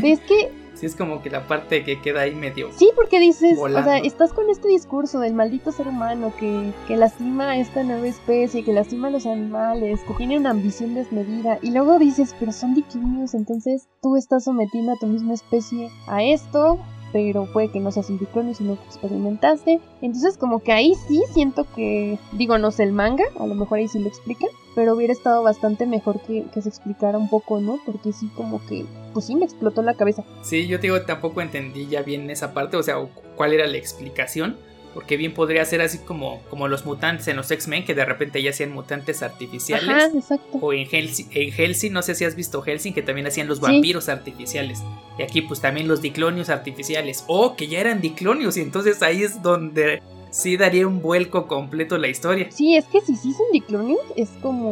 B: de es que
A: Sí, es como que la parte que queda ahí medio.
B: Sí, porque dices, o sea, estás con este discurso del maldito ser humano que, que lastima a esta nueva especie, que lastima a los animales, que tiene una ambición desmedida, y luego dices, pero son diclinios, entonces tú estás sometiendo a tu misma especie a esto, pero puede que no seas un diclonio, sino que experimentaste. Entonces, como que ahí sí siento que, digo, no sé el manga, a lo mejor ahí sí lo explican, pero hubiera estado bastante mejor que, que, se explicara un poco, ¿no? Porque sí, como que, pues sí, me explotó la cabeza.
A: Sí, yo te digo, tampoco entendí ya bien esa parte, o sea, cuál era la explicación. Porque bien podría ser así como, como los mutantes en los X-Men, que de repente ya hacían mutantes artificiales.
B: Ajá, exacto.
A: O en Helsing, en Helsing, no sé si has visto Helsing, que también hacían los vampiros artificiales. Y aquí pues también los diclonios artificiales. O que ya eran diclonios, y entonces ahí es donde sí daría un vuelco completo la historia.
B: Sí, es que si sí son diclonios, es como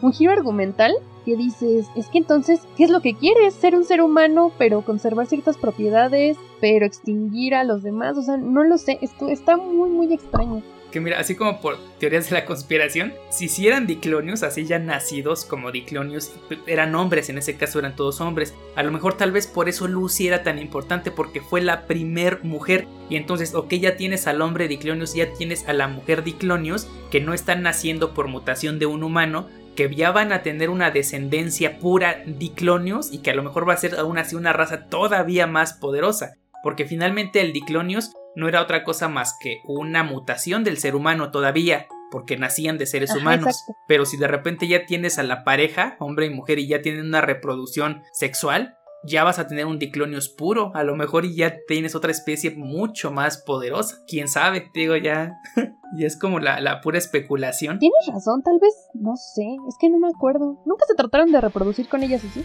B: un giro argumental que dices, es que entonces, ¿qué es lo que quieres? Ser un ser humano, pero conservar ciertas propiedades, pero extinguir a los demás, o sea, no lo sé, esto está muy, muy extraño
A: que mira, así como por teorías de la conspiración, si sí eran diclonios, así ya nacidos como diclonios, eran hombres, en ese caso eran todos hombres. A lo mejor tal vez por eso Lucy era tan importante, porque fue la primer mujer. Y entonces, ok, ya tienes al hombre diclonios, ya tienes a la mujer diclonios, que no están naciendo por mutación de un humano, que ya van a tener una descendencia pura diclonios y que a lo mejor va a ser aún así una raza todavía más poderosa. Porque finalmente el diclonios no era otra cosa más que una mutación del ser humano todavía, porque nacían de seres humanos. Pero si de repente ya tienes a la pareja, hombre y mujer, y ya tienen una reproducción sexual, ya vas a tener un diclonios puro, a lo mejor y ya tienes otra especie mucho más poderosa. Quién sabe, digo ya. y es como la, pura especulación.
B: Tienes razón, tal vez, no sé, es que no me acuerdo. Nunca se trataron de reproducir con ellas así,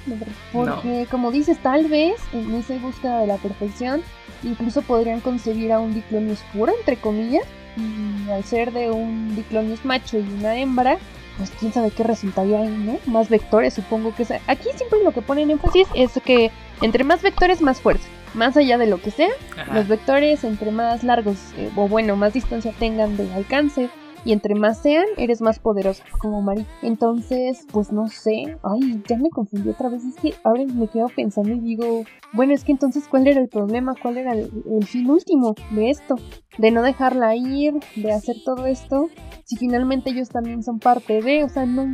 B: porque como dices, tal vez en esa búsqueda de la perfección Incluso podrían concebir a un diclonius puro, entre comillas, y al ser de un diclonius macho y una hembra, pues quién sabe qué resultaría ahí, ¿no? Más vectores, supongo que sea. Aquí siempre lo que ponen énfasis es que entre más vectores, más fuerza. Más allá de lo que sea, los vectores entre más largos, eh, o bueno, más distancia tengan de alcance, y entre más sean, eres más poderoso, como Mari. Entonces, pues no sé. Ay, ya me confundí otra vez. Es que ahora me quedo pensando y digo, bueno, es que entonces, ¿cuál era el problema? ¿Cuál era el, fin último de esto? De no dejarla ir, de hacer todo esto. Si finalmente ellos también son parte de, o sea, no,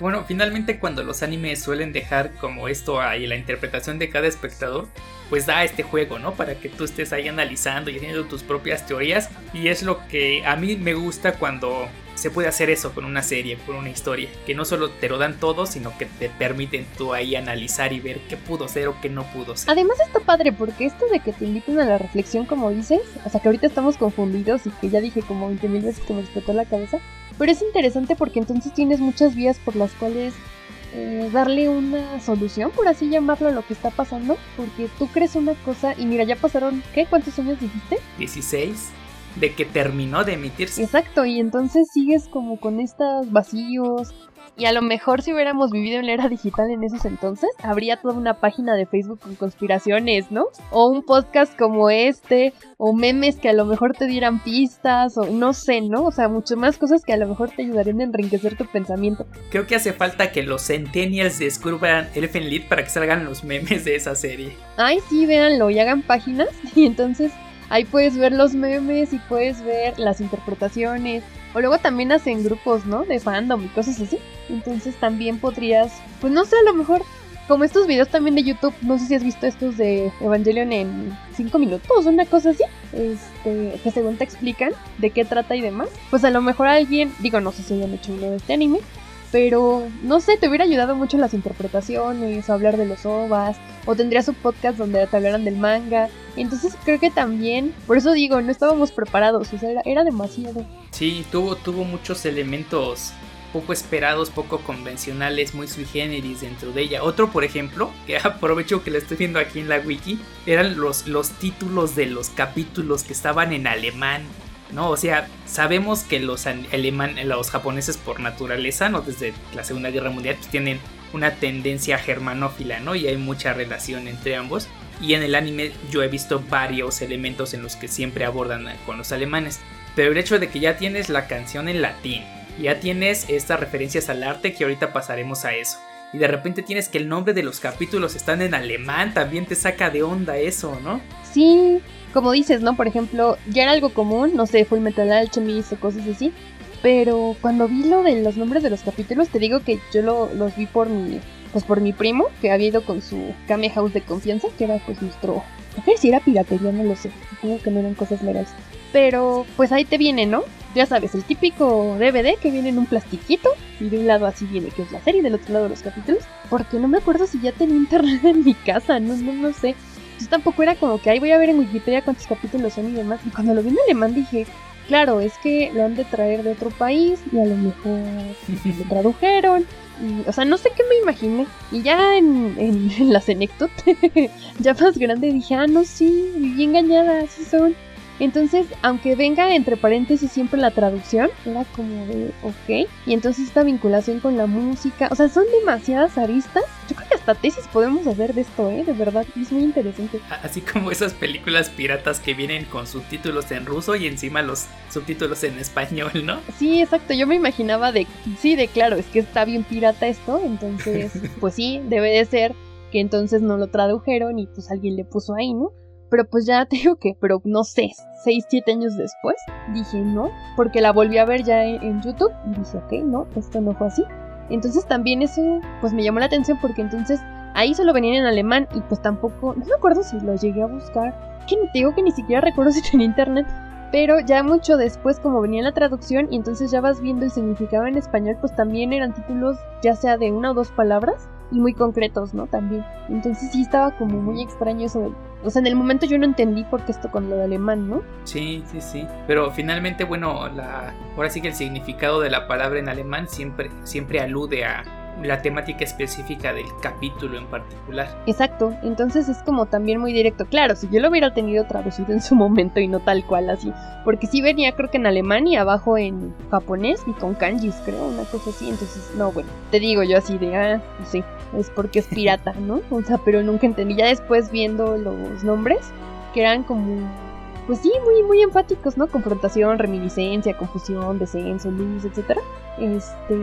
A: bueno, finalmente cuando los animes suelen dejar como esto ahí la interpretación de cada espectador, pues da este juego, ¿no? Para que tú estés ahí analizando y haciendo tus propias teorías. Y es lo que a mí me gusta cuando se puede hacer eso con una serie, con una historia. Que no solo te lo dan todo, sino que te permiten tú ahí analizar y ver qué pudo ser o qué no pudo ser.
B: Además está padre porque esto de que te inviten a la reflexión, como dices, o sea que ahorita estamos confundidos y que ya dije como 20 mil veces que me explotó la cabeza. Pero es interesante porque entonces tienes muchas vías por las cuales eh, darle una solución, por así llamarlo, a lo que está pasando. Porque tú crees una cosa y mira, ya pasaron, ¿qué? ¿Cuántos años dijiste?
A: 16. De que terminó de emitirse.
B: Exacto, y entonces sigues como con estos vacíos, y a lo mejor si hubiéramos vivido en la era digital en esos entonces, habría toda una página de Facebook con conspiraciones, ¿no? O un podcast como este, o memes que a lo mejor te dieran pistas, o no sé, ¿no? O sea, muchas más cosas que a lo mejor te ayudarían a enriquecer tu pensamiento.
A: Creo que hace falta que los Centennials descubran Elfen Lied para que salgan los memes de esa serie.
B: Ay, sí, véanlo y hagan páginas, y entonces ahí puedes ver los memes y puedes ver las interpretaciones o luego también hacen grupos, ¿no? De fandom y cosas así. Entonces también podrías, pues no sé, a lo mejor, como estos videos también de YouTube, no sé si has visto estos de Evangelion en 5 minutos, una cosa así, este, que según te explican de qué trata y demás. Pues a lo mejor alguien, digo, no sé si hayan hecho uno de este anime, pero no sé, te hubiera ayudado mucho las interpretaciones, o hablar de los ovas, o tendrías un podcast donde te hablaran del manga. Entonces creo que también, por eso digo, no estábamos preparados, o sea, era, era demasiado.
A: Sí, tuvo, tuvo muchos elementos poco esperados, poco convencionales, muy sui generis dentro de ella. Otro, por ejemplo, que aprovecho que lo estoy viendo aquí en la wiki, eran los, los títulos de los capítulos que estaban en alemán. ¿No? O sea, sabemos que los aleman, los japoneses por naturaleza, ¿no? Desde la Segunda Guerra Mundial, pues tienen una tendencia germanófila, ¿no? Y hay mucha relación entre ambos. Y en el anime yo he visto varios elementos en los que siempre abordan con los alemanes. Pero el hecho de que ya tienes la canción en latín, ya tienes estas referencias al arte que ahorita pasaremos a eso. Y de repente tienes que el nombre de los capítulos están en alemán, también te saca de onda eso, ¿no?
B: Sí, como dices, ¿no? Por ejemplo, ya era algo común, no sé, Full Metal Alchemist o cosas así. Pero cuando vi lo de los nombres de los capítulos, te digo que yo los vi por mi, pues por mi primo, que había ido con su Kame House de confianza, que era pues nuestro... No sé si era piratería, no lo sé. Supongo que no eran cosas legales. Pero pues ahí te viene, ¿no? Ya sabes, el típico DVD que viene en un plastiquito y de un lado así viene que es la serie y del otro lado los capítulos. Porque no me acuerdo si ya tenía internet en mi casa, no, no, no sé. Entonces tampoco era como que ahí voy a ver en Wikipedia cuántos capítulos son y demás. Y cuando lo vi en alemán dije, claro, es que lo han de traer de otro país y a lo mejor lo tradujeron. Y, o sea, no sé qué me imaginé. Y ya en, en, la Senectut, ya más grande, dije, ah, no, sí, viví engañada, así son. Entonces, aunque venga entre paréntesis siempre la traducción, era como de, ok. Y entonces esta vinculación con la música, o sea, son demasiadas aristas. Yo creo que hasta tesis podemos hacer de esto, ¿eh? De verdad, es muy interesante.
A: Así como esas películas piratas que vienen con subtítulos en ruso y encima los subtítulos en español, ¿no?
B: Sí, exacto. Yo me imaginaba de, sí, de claro, es que está bien pirata esto, entonces, pues sí, debe de ser que entonces no lo tradujeron y pues alguien le puso ahí, ¿no? Pero pues ya te digo que, pero no sé, 6, 7 años después, dije no, porque la volví a ver ya en, YouTube y dije, ok, no, esto no fue así. Entonces también eso, pues me llamó la atención porque entonces ahí solo venían en alemán y pues tampoco, no me acuerdo si lo llegué a buscar, que te digo que ni siquiera recuerdo si en internet, pero ya mucho después como venía la traducción y entonces ya vas viendo el significado en español, pues también eran títulos ya sea de una o dos palabras y muy concretos, ¿no? También. Entonces sí estaba como muy extraño eso de... O sea, en el momento yo no entendí por qué esto con lo de alemán, ¿no?
A: Sí, sí, sí. Pero finalmente, bueno, la... ahora sí que el significado de la palabra en alemán siempre, siempre alude a la temática específica del capítulo en particular.
B: Exacto, entonces es como también muy directo. Claro, si yo lo hubiera tenido traducido en su momento y no tal cual así, porque sí venía creo que en alemán y abajo en japonés y con kanjis, creo, una cosa así. Entonces, no, bueno, te digo yo así de, ah, pues sí, es porque es pirata, ¿no? O sea, pero nunca entendí. Ya después viendo los nombres, que eran como pues sí, muy, muy enfáticos, ¿no? Confrontación, reminiscencia, confusión, descenso, luz, etcétera. Este,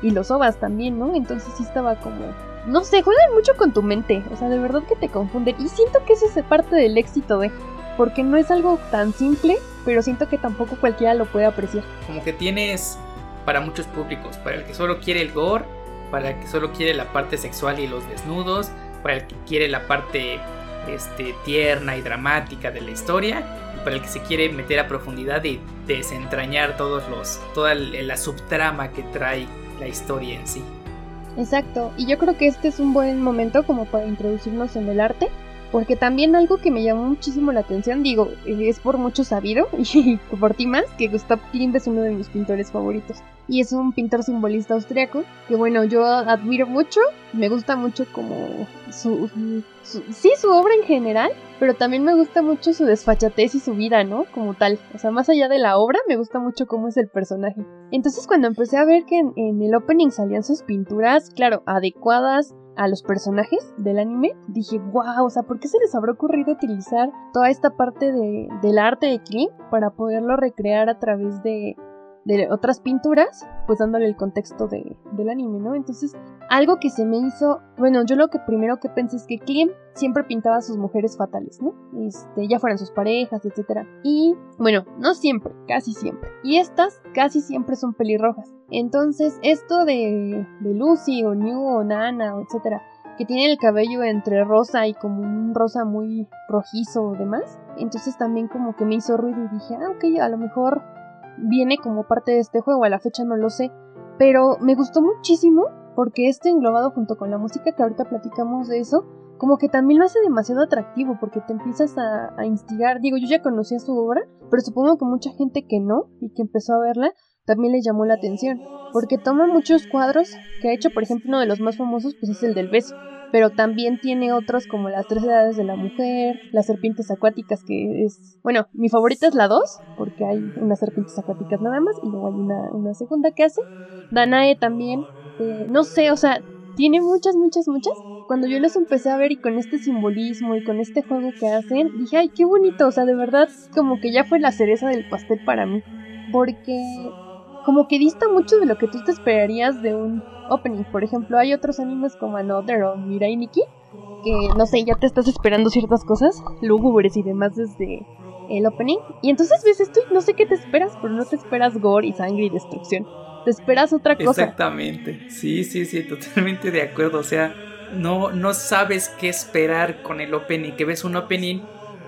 B: y los ovas también, ¿no? Entonces sí estaba como, no sé, juegan mucho con tu mente, o sea, de verdad que te confunden. Y siento que esa es parte del éxito de, porque no es algo tan simple, pero siento que tampoco cualquiera lo puede apreciar.
A: Como que tienes para muchos públicos, para el que solo quiere el gore, para el que solo quiere la parte sexual y los desnudos, para el que quiere la parte este, tierna y dramática de la historia y para el que se quiere meter a profundidad y desentrañar todos los, toda la subtrama que trae la historia en sí.
B: Exacto, y yo creo que este es un buen momento como para introducirnos en el arte, porque también algo que me llamó muchísimo la atención, digo, es por mucho sabido, y por ti más, que Gustav Klimt es uno de mis pintores favoritos. y es un pintor simbolista austriaco que bueno, yo admiro mucho, me gusta mucho como su, sí, su obra en general, pero también me gusta mucho su desfachatez y su vida, ¿no? Como tal, o sea, más allá de la obra, me gusta mucho cómo es el personaje. Entonces cuando empecé a ver que en el opening salían sus pinturas, claro, adecuadas a los personajes del anime, dije, wow, o sea, ¿por qué se les habrá ocurrido utilizar toda esta parte de, del arte de Klim para poderlo recrear a través de, de otras pinturas, pues dándole el contexto de, del anime, ¿no? Entonces, algo que se me hizo, bueno, yo lo que primero que pensé es que Klim siempre pintaba a sus mujeres fatales, ¿no? Este, ya fueran sus parejas, etc. Y, bueno, no siempre, casi siempre. Y estas casi siempre son pelirrojas. Entonces, esto de, de Lucy o New o Nana, o etc., que tiene el cabello entre rosa y como un rosa muy rojizo o demás. Entonces también como que me hizo ruido y dije, ah, ok, a lo mejor viene como parte de este juego, a la fecha no lo sé, pero me gustó muchísimo porque este englobado junto con la música que ahorita platicamos de eso, como que también lo hace demasiado atractivo porque te empiezas a, a instigar, digo, yo ya conocía su obra, pero supongo que mucha gente que no y que empezó a verla, también le llamó la atención, porque toma muchos cuadros que ha hecho, por ejemplo, uno de los más famosos pues es el del beso, pero también tiene otros como las tres edades de la mujer, las serpientes acuáticas que es, bueno, mi favorita es la 2, porque hay unas serpientes acuáticas nada más, y luego hay una, una segunda que hace. Danae también, eh, no sé, o sea, tiene muchas, muchas, muchas. Cuando yo los empecé a ver y con este simbolismo y con este juego que hacen, dije, ay, qué bonito, o sea, de verdad, como que ya fue la cereza del pastel para mí, porque como que dista mucho de lo que tú te esperarías de un opening. Por ejemplo, hay otros animes como Another o Mirai Nikki, que no sé, ya te estás esperando ciertas cosas lúgubres y demás desde el opening. Y entonces ves esto y no sé qué te esperas, pero no te esperas gore y sangre y destrucción. Te esperas otra cosa.
A: Exactamente. Sí, sí, sí, totalmente de acuerdo. O sea, no, no sabes qué esperar con el opening. Que ves un opening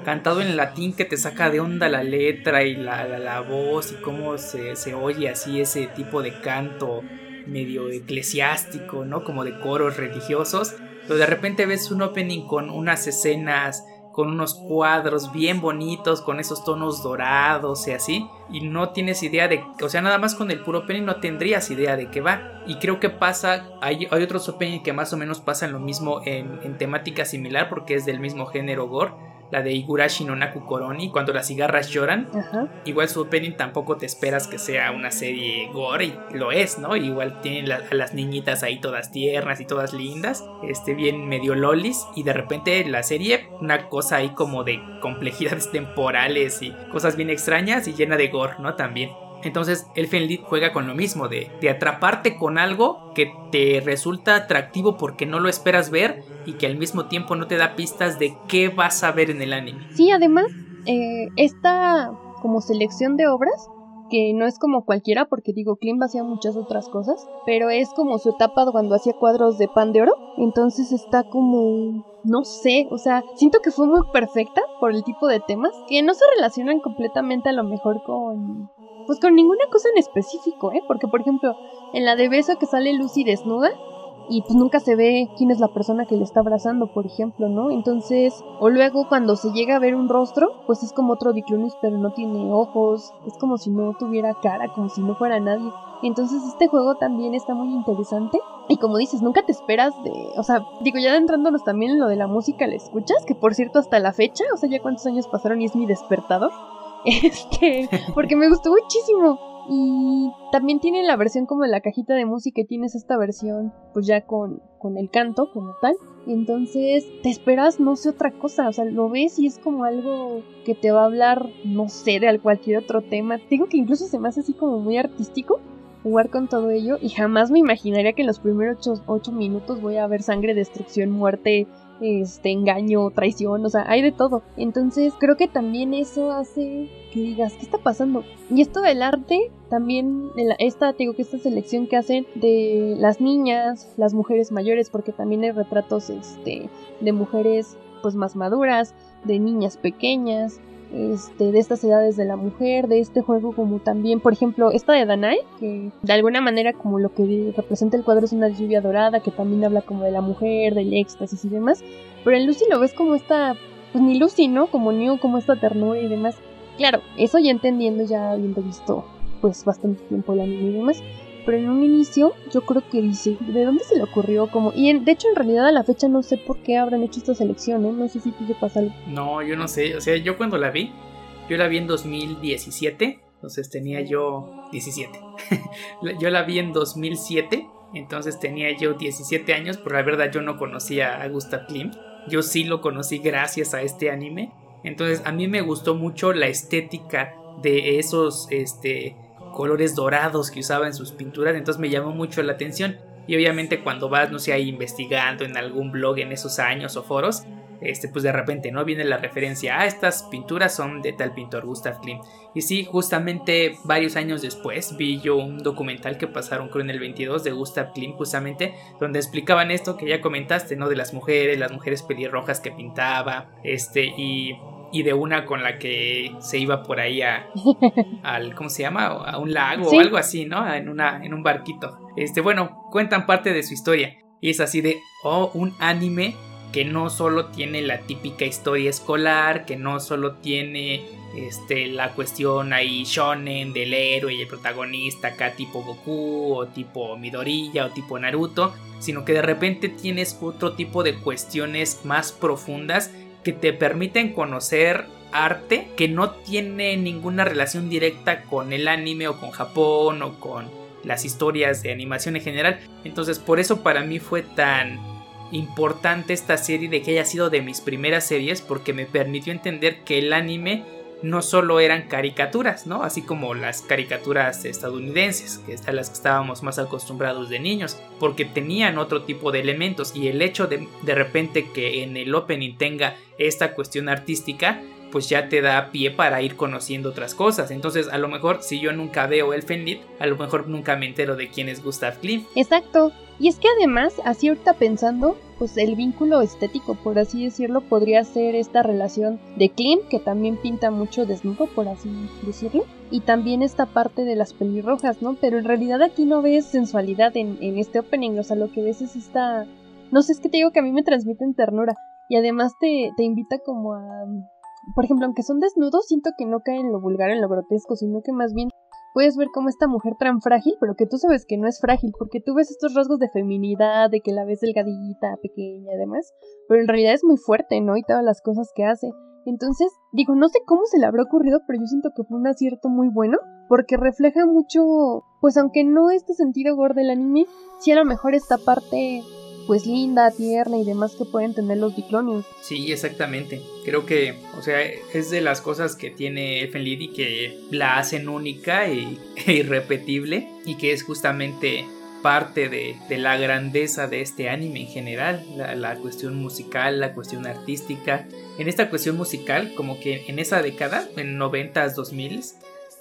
A: cantado en latín que te saca de onda la letra y la, la, voz y cómo se, se oye así ese tipo de canto medio eclesiástico, ¿no? Como de coros religiosos. Pero de repente ves un opening con unas escenas, con unos cuadros bien bonitos, con esos tonos dorados y así. Y no tienes idea de, o sea, nada más con el puro opening no tendrías idea de qué va. Y creo que pasa, hay, otros opening que más o menos pasan lo mismo en, en temática similar porque es del mismo género gore la de Igurashi no Naku Koroni, cuando las cigarras lloran. Igual su opening tampoco te esperas que sea una serie gore, y lo es, ¿no? Igual tienen a las niñitas ahí todas tiernas y todas lindas, este bien medio lolis, y de repente la serie, una cosa ahí como de complejidades temporales y cosas bien extrañas y llena de gore, ¿no? También. Entonces Elfen Lied juega con lo mismo, de, de, atraparte con algo que te resulta atractivo porque no lo esperas ver y que al mismo tiempo no te da pistas de qué vas a ver en el anime.
B: Sí, además, eh, esta como selección de obras, que no es como cualquiera, porque digo, Klim hacía muchas otras cosas, pero es como su etapa cuando hacía cuadros de pan de oro, entonces está como, no sé, o sea, siento que fue muy perfecta por el tipo de temas, que no se relacionan completamente a lo mejor con pues con ninguna cosa en específico, ¿eh? Porque, por ejemplo, en la de beso que sale Lucy desnuda y pues nunca se ve quién es la persona que le está abrazando, por ejemplo, ¿no? Entonces, o luego cuando se llega a ver un rostro, pues es como otro Diclunus, pero no tiene ojos, es como si no tuviera cara, como si no fuera nadie. Entonces este juego también está muy interesante. Y como dices, nunca te esperas de... O sea, digo, ya entrándonos también en lo de la música, ¿la escuchas? Que por cierto, hasta la fecha, o sea, ya cuántos años pasaron y es mi despertador. Este, porque me gustó muchísimo. Y también tiene la versión como de la cajita de música y tienes esta versión pues ya con, con el canto como tal. Entonces te esperas no sé otra cosa, o sea, lo ves y es como algo que te va a hablar, no sé, de cualquier otro tema. Digo que incluso se me hace así como muy artístico jugar con todo ello y jamás me imaginaría que en los primeros 8 minutos voy a ver sangre, destrucción, muerte, este engaño, traición, o sea, hay de todo. Entonces, creo que también eso hace que digas, ¿qué está pasando? Y esto del arte, también esta, digo que esta selección que hacen de las niñas, las mujeres mayores, porque también hay retratos este de mujeres pues más maduras, de niñas pequeñas, este, de estas edades de la mujer, de este juego como también, por ejemplo, esta de Danae, que de alguna manera como lo que representa el cuadro es una lluvia dorada, que también habla como de la mujer, del éxtasis y demás, pero en Lucy lo ves como esta, pues ni Lucy, ¿no? Como New, como esta ternura y demás. Claro, eso ya entendiendo, ya habiendo visto pues bastante tiempo el anime y demás, pero en un inicio yo creo que dice, ¿de dónde se le ocurrió? Como, y de hecho en realidad a la fecha no sé por qué habrán hecho esta selección, ¿eh? No sé si tú sepas algo.
A: No, yo no sé, o sea, yo cuando la vi, yo la vi en 2017, entonces tenía yo 17. yo la vi en 2007, entonces tenía yo 17 años, pero la verdad yo no conocía a Gustav Klimt. Yo sí lo conocí gracias a este anime. Entonces a mí me gustó mucho la estética de esos este, colores dorados que usaba en sus pinturas, entonces me llamó mucho la atención. Y obviamente cuando vas, no sé, ahí investigando en algún blog en esos años o foros, este, pues de repente, ¿no? Viene la referencia, a ah, estas pinturas son de tal pintor, Gustav Klimt. Y sí, justamente varios años después vi yo un documental que pasaron creo en el 22 de Gustav Klimt, justamente, donde explicaban esto que ya comentaste, ¿no? De las mujeres, las mujeres pelirrojas que pintaba, este, y y de una con la que se iba por ahí a al ¿cómo se llama? a un lago o algo así, ¿no? En una en un barquito. Este, bueno, cuentan parte de su historia y es así de oh, un anime que no solo tiene la típica historia escolar, que no solo tiene este, la cuestión ahí shonen del héroe y el protagonista acá tipo Goku o tipo Midoriya o tipo Naruto, sino que de repente tienes otro tipo de cuestiones más profundas que te permiten conocer arte que no tiene ninguna relación directa con el anime o con Japón o con las historias de animación en general. Entonces por eso para mí fue tan importante esta serie de que haya sido de mis primeras series porque me permitió entender que el anime no solo eran caricaturas, ¿no? Así como las caricaturas estadounidenses, que es a las que estábamos más acostumbrados de niños, porque tenían otro tipo de elementos y el hecho de de repente que en el opening tenga esta cuestión artística, pues ya te da pie para ir conociendo otras cosas. Entonces, a lo mejor si yo nunca veo el Fenlit, a lo mejor nunca me entero de quién es Gustav Klimt.
B: Exacto. Y es que además, así ahorita pensando, pues el vínculo estético, por así decirlo, podría ser esta relación de Klimt, que también pinta mucho desnudo, por así decirlo, y también esta parte de las pelirrojas, ¿no? Pero en realidad aquí no ves sensualidad en, en este opening, o sea, lo que ves es esta... No sé, es que te digo que a mí me transmiten ternura. Y además te, te invita como a por ejemplo, aunque son desnudos, siento que no caen en lo vulgar, en lo grotesco, sino que más bien puedes ver como esta mujer tan frágil, pero que tú sabes que no es frágil, porque tú ves estos rasgos de feminidad, de que la ves delgadita, pequeña y demás, pero en realidad es muy fuerte, ¿no? Y todas las cosas que hace. Entonces, digo, no sé cómo se le habrá ocurrido, pero yo siento que fue un acierto muy bueno, porque refleja mucho, pues aunque no este sentido gore del anime, sí a lo mejor esta parte pues linda, tierna y demás que pueden tener los diclonios.
A: Sí, exactamente. Creo que, o sea, es de las cosas que tiene Elfen que la hacen única e, irrepetible y que es justamente parte de, la grandeza de este anime en general, la, la, cuestión musical, la cuestión artística. En esta cuestión musical, como que en esa década, en 90s, 2000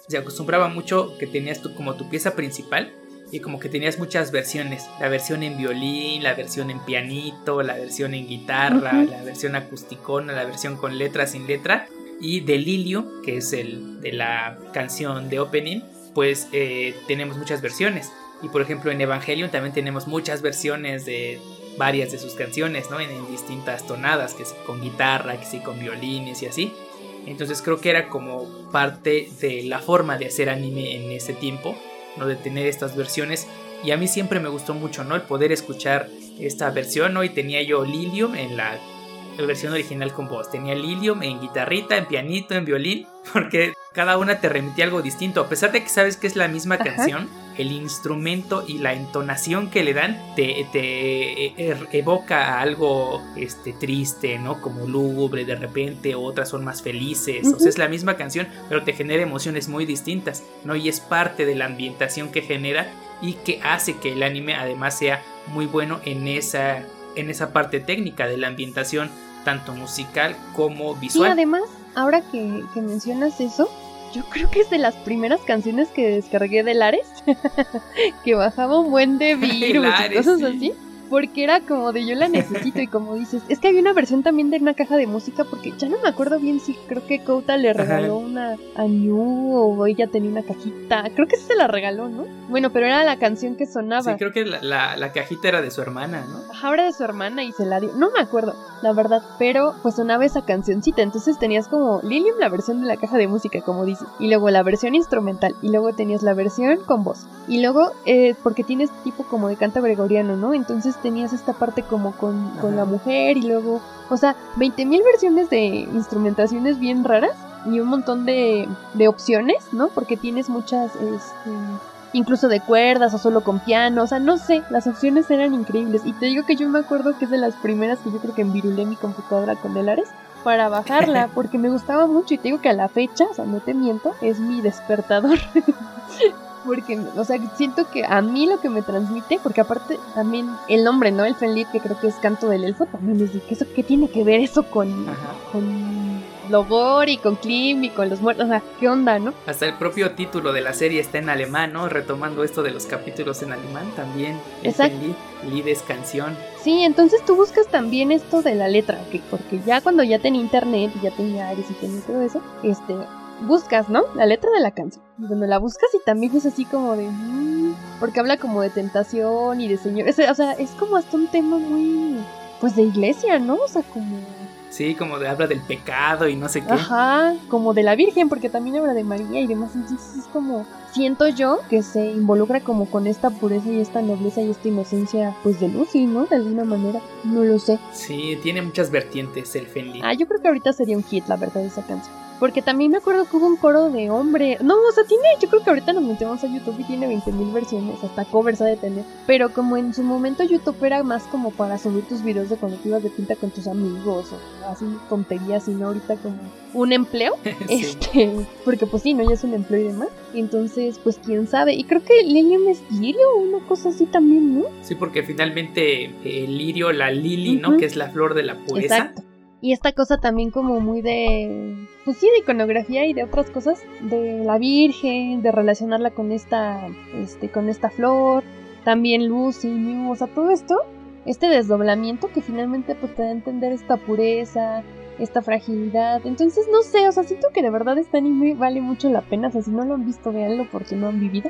A: se acostumbraba mucho que tenías tú como tu pieza principal y como que tenías muchas versiones, la versión en violín, la versión en pianito, la versión en guitarra, la versión acusticona, la versión con letra sin letra y de Lilio, que es el de la canción de opening, pues eh, tenemos muchas versiones. Y por ejemplo en Evangelion también tenemos muchas versiones de varias de sus canciones, ¿no? En, en distintas tonadas, que sí con guitarra, que sí con violines y así. Entonces creo que era como parte de la forma de hacer anime en ese tiempo de tener estas versiones. Y a mí siempre me gustó mucho, ¿no? El poder escuchar esta versión, ¿no? Y tenía yo Lilium en la, versión original con voz. Tenía Lilium en guitarrita, en pianito, en violín, porque cada una te remitía algo distinto. A pesar de que sabes que es la misma canción, el instrumento y la entonación que le dan te, te e, er, evoca algo este, triste, ¿no? Como lúgubre de repente, otras son más felices. O sea, es la misma canción, pero te genera emociones muy distintas, ¿no? Y es parte de la ambientación que genera y que hace que el anime además sea muy bueno en esa, en esa parte técnica de la ambientación, tanto musical como visual.
B: Y además ahora que, mencionas eso, yo creo que es de las primeras canciones que descargué de Lares, que bajaba un buen de virus y cosas así porque era como de yo la necesito y como dices, es que había una versión también de una caja de música porque ya no me acuerdo bien si creo que Kouta le regaló una a New o ella tenía una cajita, creo que se la regaló, ¿no? Bueno, pero era la canción que sonaba.
A: Sí, creo que la, la, cajita era de su hermana, ¿no?
B: Ajá, era de su hermana y se la dio, no me acuerdo, la verdad, pero pues sonaba esa cancioncita, entonces tenías como Lilium la versión de la caja de música, como dices, y luego la versión instrumental, y luego tenías la versión con voz, Y luego, eh, porque tienes tipo como de canto gregoriano, ¿no? Entonces tenías esta parte como con, con la mujer y luego, o sea, 20.000 versiones de instrumentaciones bien raras y un montón de, de opciones, ¿no? Porque tienes muchas, este, incluso de cuerdas o solo con piano, o sea, no sé, las opciones eran increíbles. Y te digo que yo me acuerdo que es de las primeras que yo creo que envirulé mi computadora con Delares para bajarla, porque me gustaba mucho y te digo que a la fecha, o sea, no te miento, es mi despertador. porque, o sea, siento que a mí lo que me transmite, porque aparte también el nombre, ¿no? El Fenlit, que creo que es canto del elfo, también les dije, ¿eso qué tiene que ver eso con, con Logor y con Klim y con los muertos? O sea, ¿qué onda, no?
A: Hasta el propio título de la serie está en alemán, ¿no? Retomando esto de los capítulos en alemán también. El
B: Exacto.
A: Fenlit, Lied es canción.
B: Sí, entonces tú buscas también esto de la letra, que porque ya cuando ya tenía internet y ya tenía Ares y tenía todo eso, este, buscas, ¿no? La letra de la canción. Cuando la buscas y también es así como de... mm, porque habla como de tentación y de señor... o sea, es como hasta un tema muy... Pues de iglesia, ¿no? O sea, como...
A: Sí, como de habla del pecado y no sé qué.
B: Ajá, como de la Virgen, porque también habla de María y demás. Entonces es como... Siento yo que se involucra como con esta pureza y esta nobleza y esta inocencia, pues de Lucy, ¿no? De alguna manera. No lo sé.
A: Sí, tiene muchas vertientes el Fenlit.
B: Ah, yo creo que ahorita sería un hit, la verdad, esa canción. Porque también me acuerdo que hubo un coro de hombre. No, o sea, tiene, yo creo que ahorita nos metemos a YouTube y tiene 20.000 versiones, hasta covers ha de tener. Pero como en su momento YouTube era más como para subir tus videos de cuando te ibas de pinta con tus amigos o así tonterías, y no ahorita como un empleo.
A: Sí.
B: Este, porque pues sí, ¿no? Ya es un empleo y demás. Entonces, pues quién sabe. Y creo que Lilium es lirio o una cosa así también, ¿no?
A: Sí, porque finalmente eh, el lirio, la lili, ¿no? Que es la flor de la pureza.
B: Exacto. Y esta cosa también como muy de, pues sí, de iconografía y de otras cosas, de la Virgen, de relacionarla con esta, este, con esta flor, también Lucy, Mew, o sea, todo esto, este desdoblamiento que finalmente pues te da a entender esta pureza, esta fragilidad. Entonces, no sé, o sea, siento que de verdad este anime vale mucho la pena, o sea, si no lo han visto, véanlo porque no han vivido.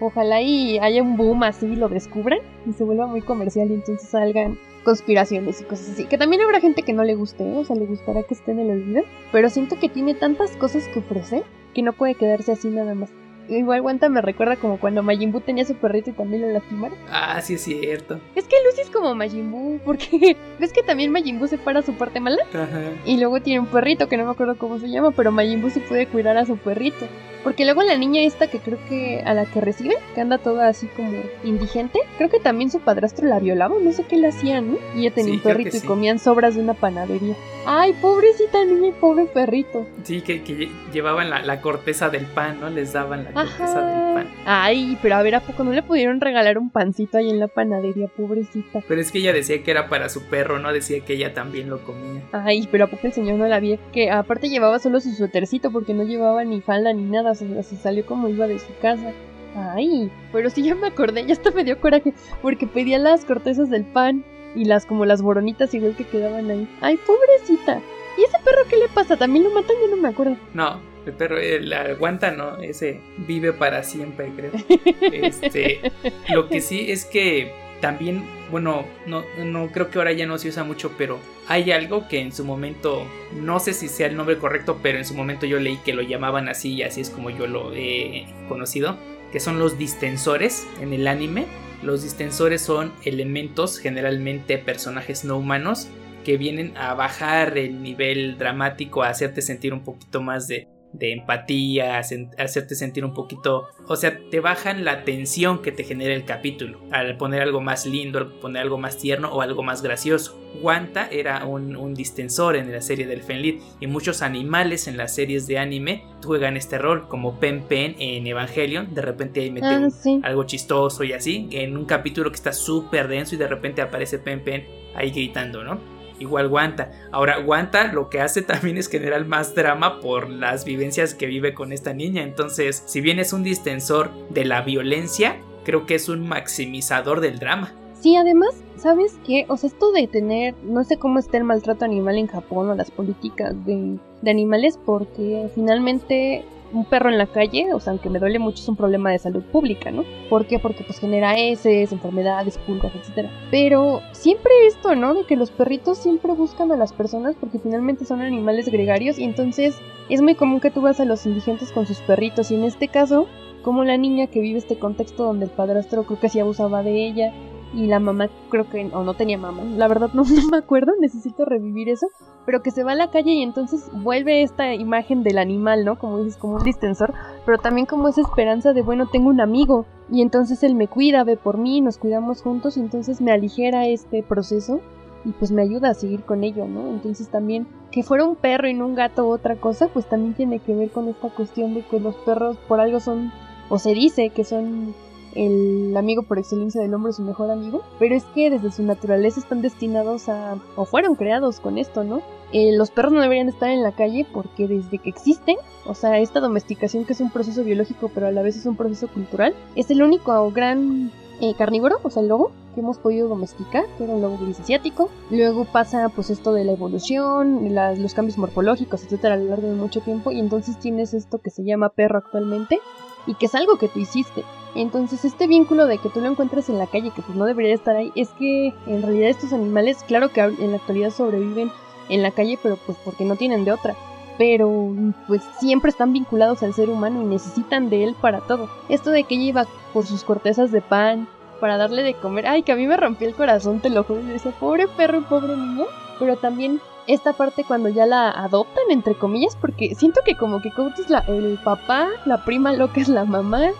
B: Ojalá y haya un boom así y lo descubran y se vuelva muy comercial y entonces salgan conspiraciones y cosas así. Que también habrá gente que no le guste, ¿eh? o sea, le gustará que esté en el olvido. Pero siento que tiene tantas cosas que ofrecer que no puede quedarse así nada más. Igual Wanta me recuerda como cuando Majin Buu tenía su perrito y también lo lastimaron.
A: Ah, sí es cierto.
B: Es que Lucy es como Majin Buu, porque ves que también Majin Buu separa su parte mala
A: Ajá.
B: y luego tiene un perrito que no me acuerdo cómo se llama, pero Majin Buu sí puede cuidar a su perrito. Porque luego la niña esta que creo que a la que recibe, que anda toda así como indigente, creo que también su padrastro la violaba, no sé qué le hacían, ¿no? Y ella tenía
A: Sí,
B: un perrito y
A: sí.
B: comían sobras de una panadería. Ay, pobrecita niña y pobre perrito.
A: Sí, que, que lle- llevaban la, la corteza del pan, ¿no? Les daban la corteza del pan.
B: Ay, pero a ver, ¿a poco no le pudieron regalar un pancito ahí en la panadería, pobrecita?
A: Pero es que ella decía que era para su perro, ¿no? Decía que ella también lo comía.
B: Ay, pero a poco el señor no la vio. Que aparte llevaba solo su suétercito porque no llevaba ni falda ni nada. Se, se salió como iba de su casa. Ay, pero sí ya me acordé, ya hasta me dio coraje. Porque pedía las cortezas del pan y las como las boronitas igual que quedaban ahí. Ay, pobrecita. ¿Y ese perro qué le pasa? ¿También lo matan? Yo no me acuerdo.
A: No, el perro, el aguanta, ¿no? Ese vive para siempre, creo. Este, lo que sí es que también, bueno, no, no creo que ahora ya no se usa mucho, pero hay algo que en su momento, no sé si sea el nombre correcto, pero en su momento yo leí que lo llamaban así y así es como yo lo he conocido, que son los distensores en el anime. Los distensores son elementos, generalmente personajes no humanos, que vienen a bajar el nivel dramático, a hacerte sentir un poquito más de, de empatía, hacerte sentir un poquito, o sea, te bajan la tensión que te genera el capítulo, al poner algo más lindo, al poner algo más tierno o algo más gracioso. Wanta era un, un distensor en la serie del Fenlit y muchos animales en las series de anime juegan este rol, como Pen Pen en Evangelion, de repente ahí mete
B: Ah, sí.
A: algo chistoso y así, en un capítulo que está súper denso y de repente aparece Pen Pen ahí gritando, ¿no? Igual Wanta. Ahora, Wanta lo que hace también es generar más drama por las vivencias que vive con esta niña. Entonces, si bien es un distensor de la violencia, creo que es un maximizador del drama.
B: Sí, además, ¿sabes qué? O sea, esto de tener, no sé cómo está el maltrato animal en Japón o las políticas de, de animales, porque finalmente un perro en la calle, o sea, aunque me duele mucho, es un problema de salud pública, ¿no? ¿Por qué? Porque pues genera heces, enfermedades, pulgas, etcétera. Pero siempre esto, ¿no? De que los perritos siempre buscan a las personas porque finalmente son animales gregarios y entonces es muy común que tú vas a los indigentes con sus perritos y en este caso como la niña que vive este contexto donde el padrastro creo que sí abusaba de ella y la mamá creo que o no tenía mamá, la verdad no, no me acuerdo, necesito revivir eso, pero que se va a la calle y entonces vuelve esta imagen del animal, ¿no? Como dices, como un distensor, pero también como esa esperanza de, bueno, tengo un amigo y entonces él me cuida, ve por mí, nos cuidamos juntos y entonces me aligera este proceso y pues me ayuda a seguir con ello, ¿no? Entonces también que fuera un perro y no un gato u otra cosa, pues también tiene que ver con esta cuestión de que los perros por algo son, o se dice que son el amigo por excelencia del hombre, su mejor amigo, pero es que desde su naturaleza están destinados a, o fueron creados con esto, ¿no? Eh, los perros no deberían estar en la calle porque desde que existen, o sea, esta domesticación que es un proceso biológico pero a la vez es un proceso cultural, es el único gran eh, carnívoro, o sea, el lobo, que hemos podido domesticar, que era un lobo gris asiático. Luego pasa pues esto de la evolución, los cambios morfológicos, etcétera, a lo largo de mucho tiempo, y entonces tienes esto que se llama perro actualmente, y que es algo que tú hiciste. Entonces este vínculo de que tú lo encuentres en la calle, que pues no debería estar ahí, es que en realidad estos animales, claro que en la actualidad sobreviven en la calle, pero pues porque no tienen de otra. Pero pues siempre están vinculados al ser humano y necesitan de él para todo. Esto de que ella iba por sus cortezas de pan para darle de comer, ay, que a mí me rompió el corazón, te lo juro, y decía, pobre perro, pobre niño. Pero también esta parte cuando ya la adoptan, entre comillas, porque siento que como que Coach es la, el papá, la prima loca es la mamá,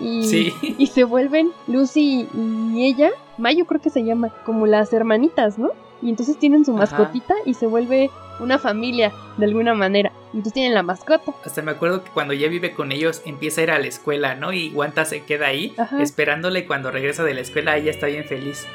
B: y, y se vuelven Lucy y ella, Mayo creo que se llama, como las hermanitas, ¿no? Y entonces tienen su mascotita y se vuelve una familia de alguna manera. Y entonces tienen la mascota.
A: Hasta me acuerdo que cuando ya vive con ellos empieza a ir a la escuela, ¿no? Y Guanta se queda ahí esperándole y cuando regresa de la escuela ella está bien feliz.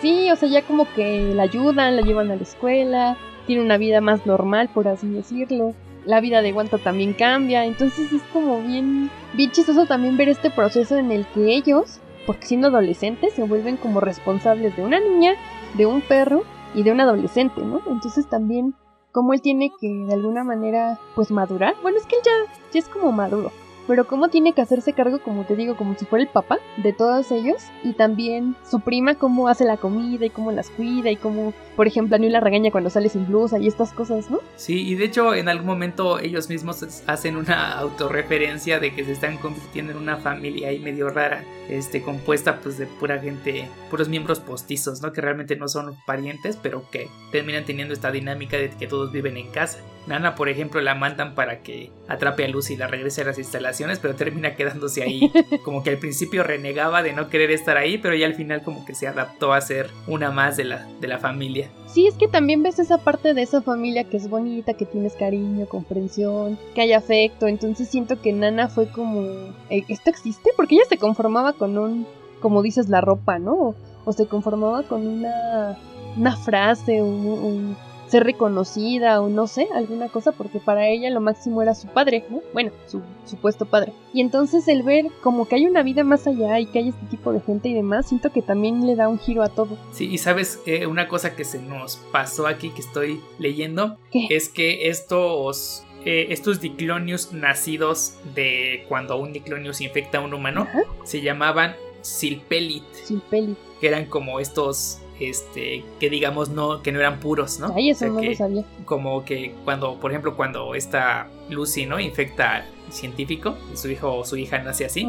B: Sí, o sea, ya como que la ayudan, la llevan a la escuela, tiene una vida más normal, por así decirlo la vida de Guanta también cambia. Entonces es como bien, bien chistoso también ver este proceso en el que ellos, porque siendo adolescentes, se vuelven como responsables de una niña, de un perro y de un adolescente, ¿no? Entonces también como él tiene que de alguna manera pues madurar. Bueno, es que él ya, ya es como maduro pero cómo tiene que hacerse cargo, como te digo, como si fuera el papá de todos ellos, y también su prima cómo hace la comida y cómo las cuida y cómo, por ejemplo, a la regaña cuando sale sin blusa y estas cosas, ¿no?
A: Sí, y de hecho en algún momento ellos mismos hacen una autorreferencia de que se están convirtiendo en una familia ahí medio rara, este, compuesta pues de pura gente, puros miembros postizos, ¿no? Que realmente no son parientes, pero que terminan teniendo esta dinámica de que todos viven en casa. Nana, por ejemplo, la mandan para que atrape a Lucy y la regrese a las instalaciones, pero termina quedándose ahí. Como que al principio renegaba de no querer estar ahí, pero ya al final como que se adaptó a ser una más de la, de la familia.
B: Sí, es que también ves esa parte de esa familia que es bonita, que tienes cariño, comprensión, que hay afecto. Entonces siento que Nana fue como, eh, ¿esto existe? Porque ella se conformaba con un, como dices, la ropa, ¿no? O, se conformaba con una, una frase, un, un ser reconocida o no sé, alguna cosa, porque para ella lo máximo era su padre, ¿no? Bueno, su supuesto padre. Y entonces el ver como que hay una vida más allá y que hay este tipo de gente y demás, siento que también le da un giro a todo.
A: Sí, y sabes, eh, una cosa que se nos pasó aquí que estoy leyendo es que estos eh, estos diclonius nacidos de cuando un diclonius infecta a un humano se llamaban silpelit.
B: Silpelit.
A: Que eran como estos este, que digamos no, que no eran puros, ¿no?
B: Ay, eso no lo sabía.
A: Como que cuando, por ejemplo, cuando esta Lucy, ¿no? Infecta al científico, su hijo o su hija nace así,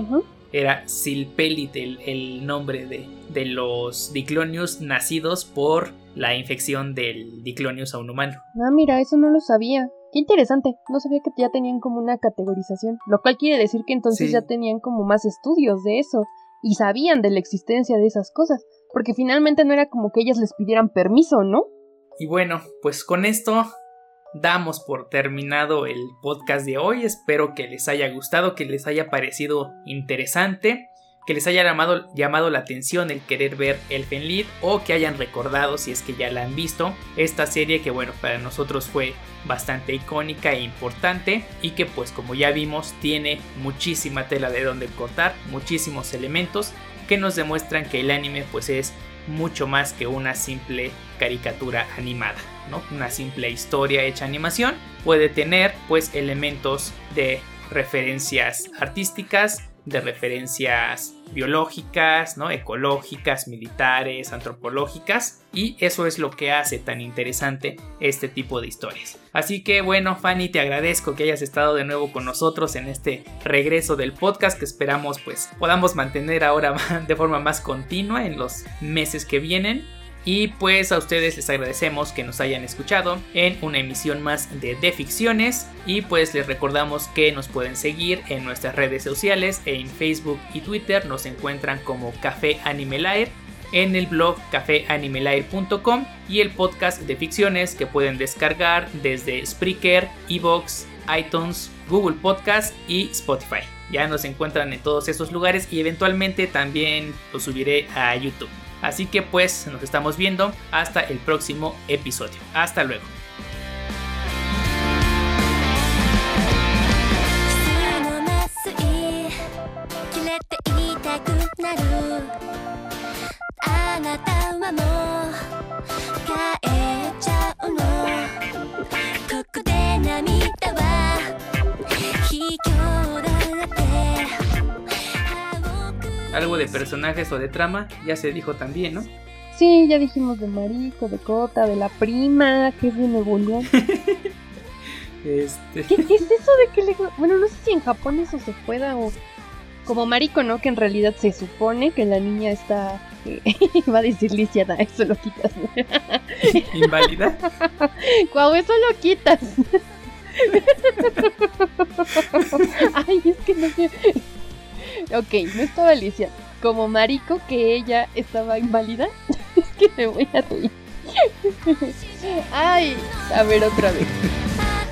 A: era Silpelit el, nombre de, de, los diclonius nacidos por la infección del diclonius a un humano.
B: Ah, mira, eso no lo sabía. Qué interesante, no sabía que ya tenían como una categorización, lo cual quiere decir que entonces ya tenían como más estudios de eso y sabían de la existencia de esas cosas. Porque finalmente no era como que ellas les pidieran permiso, ¿no?
A: Y bueno, pues con esto damos por terminado el podcast de hoy. Espero que les haya gustado, que les haya parecido interesante, que les haya llamado, llamado la atención el querer ver el Fenlit o que hayan recordado, si es que ya la han visto, esta serie que bueno, para nosotros fue bastante icónica e importante y que pues como ya vimos tiene muchísima tela de donde cortar, muchísimos elementos que nos demuestran que el anime pues es mucho más que una simple caricatura animada, ¿no? Una simple historia hecha animación puede tener pues elementos de referencias artísticas, de referencias biológicas, ¿no? ecológicas, militares, antropológicas y eso es lo que hace tan interesante este tipo de historias. Así que bueno, Fanny, te agradezco que hayas estado de nuevo con nosotros en este regreso del podcast que esperamos pues podamos mantener ahora de forma más continua en los meses que vienen. Y pues a ustedes les agradecemos que nos hayan escuchado en una emisión más de De Ficciones. Y pues les recordamos que nos pueden seguir en nuestras redes sociales, en Facebook y Twitter nos encuentran como Café Animelair en el blog cafeanimelair.com y el podcast de ficciones que pueden descargar desde Spreaker, Evox, iTunes, Google Podcast y Spotify. Ya nos encuentran en todos esos lugares y eventualmente también lo subiré a YouTube. Así que pues nos estamos viendo hasta el próximo episodio. Hasta luego. Algo de personajes o de trama ya se dijo también, ¿no?
B: Sí, ya dijimos de Marico, de Cota, de la prima, que es de Nuevo León. este... ¿Qué, es eso de que le... Bueno, no sé si en Japón eso se pueda o... Como Marico, ¿no? Que en realidad se supone que la niña está... Va a decir lisiada, eso lo quitas.
A: ¿Inválida?
B: Guau, eso lo quitas. Ay, es que no sé... Ok, no estaba Alicia. Como marico que ella estaba inválida. es que me voy a reír. Ay, a ver otra vez.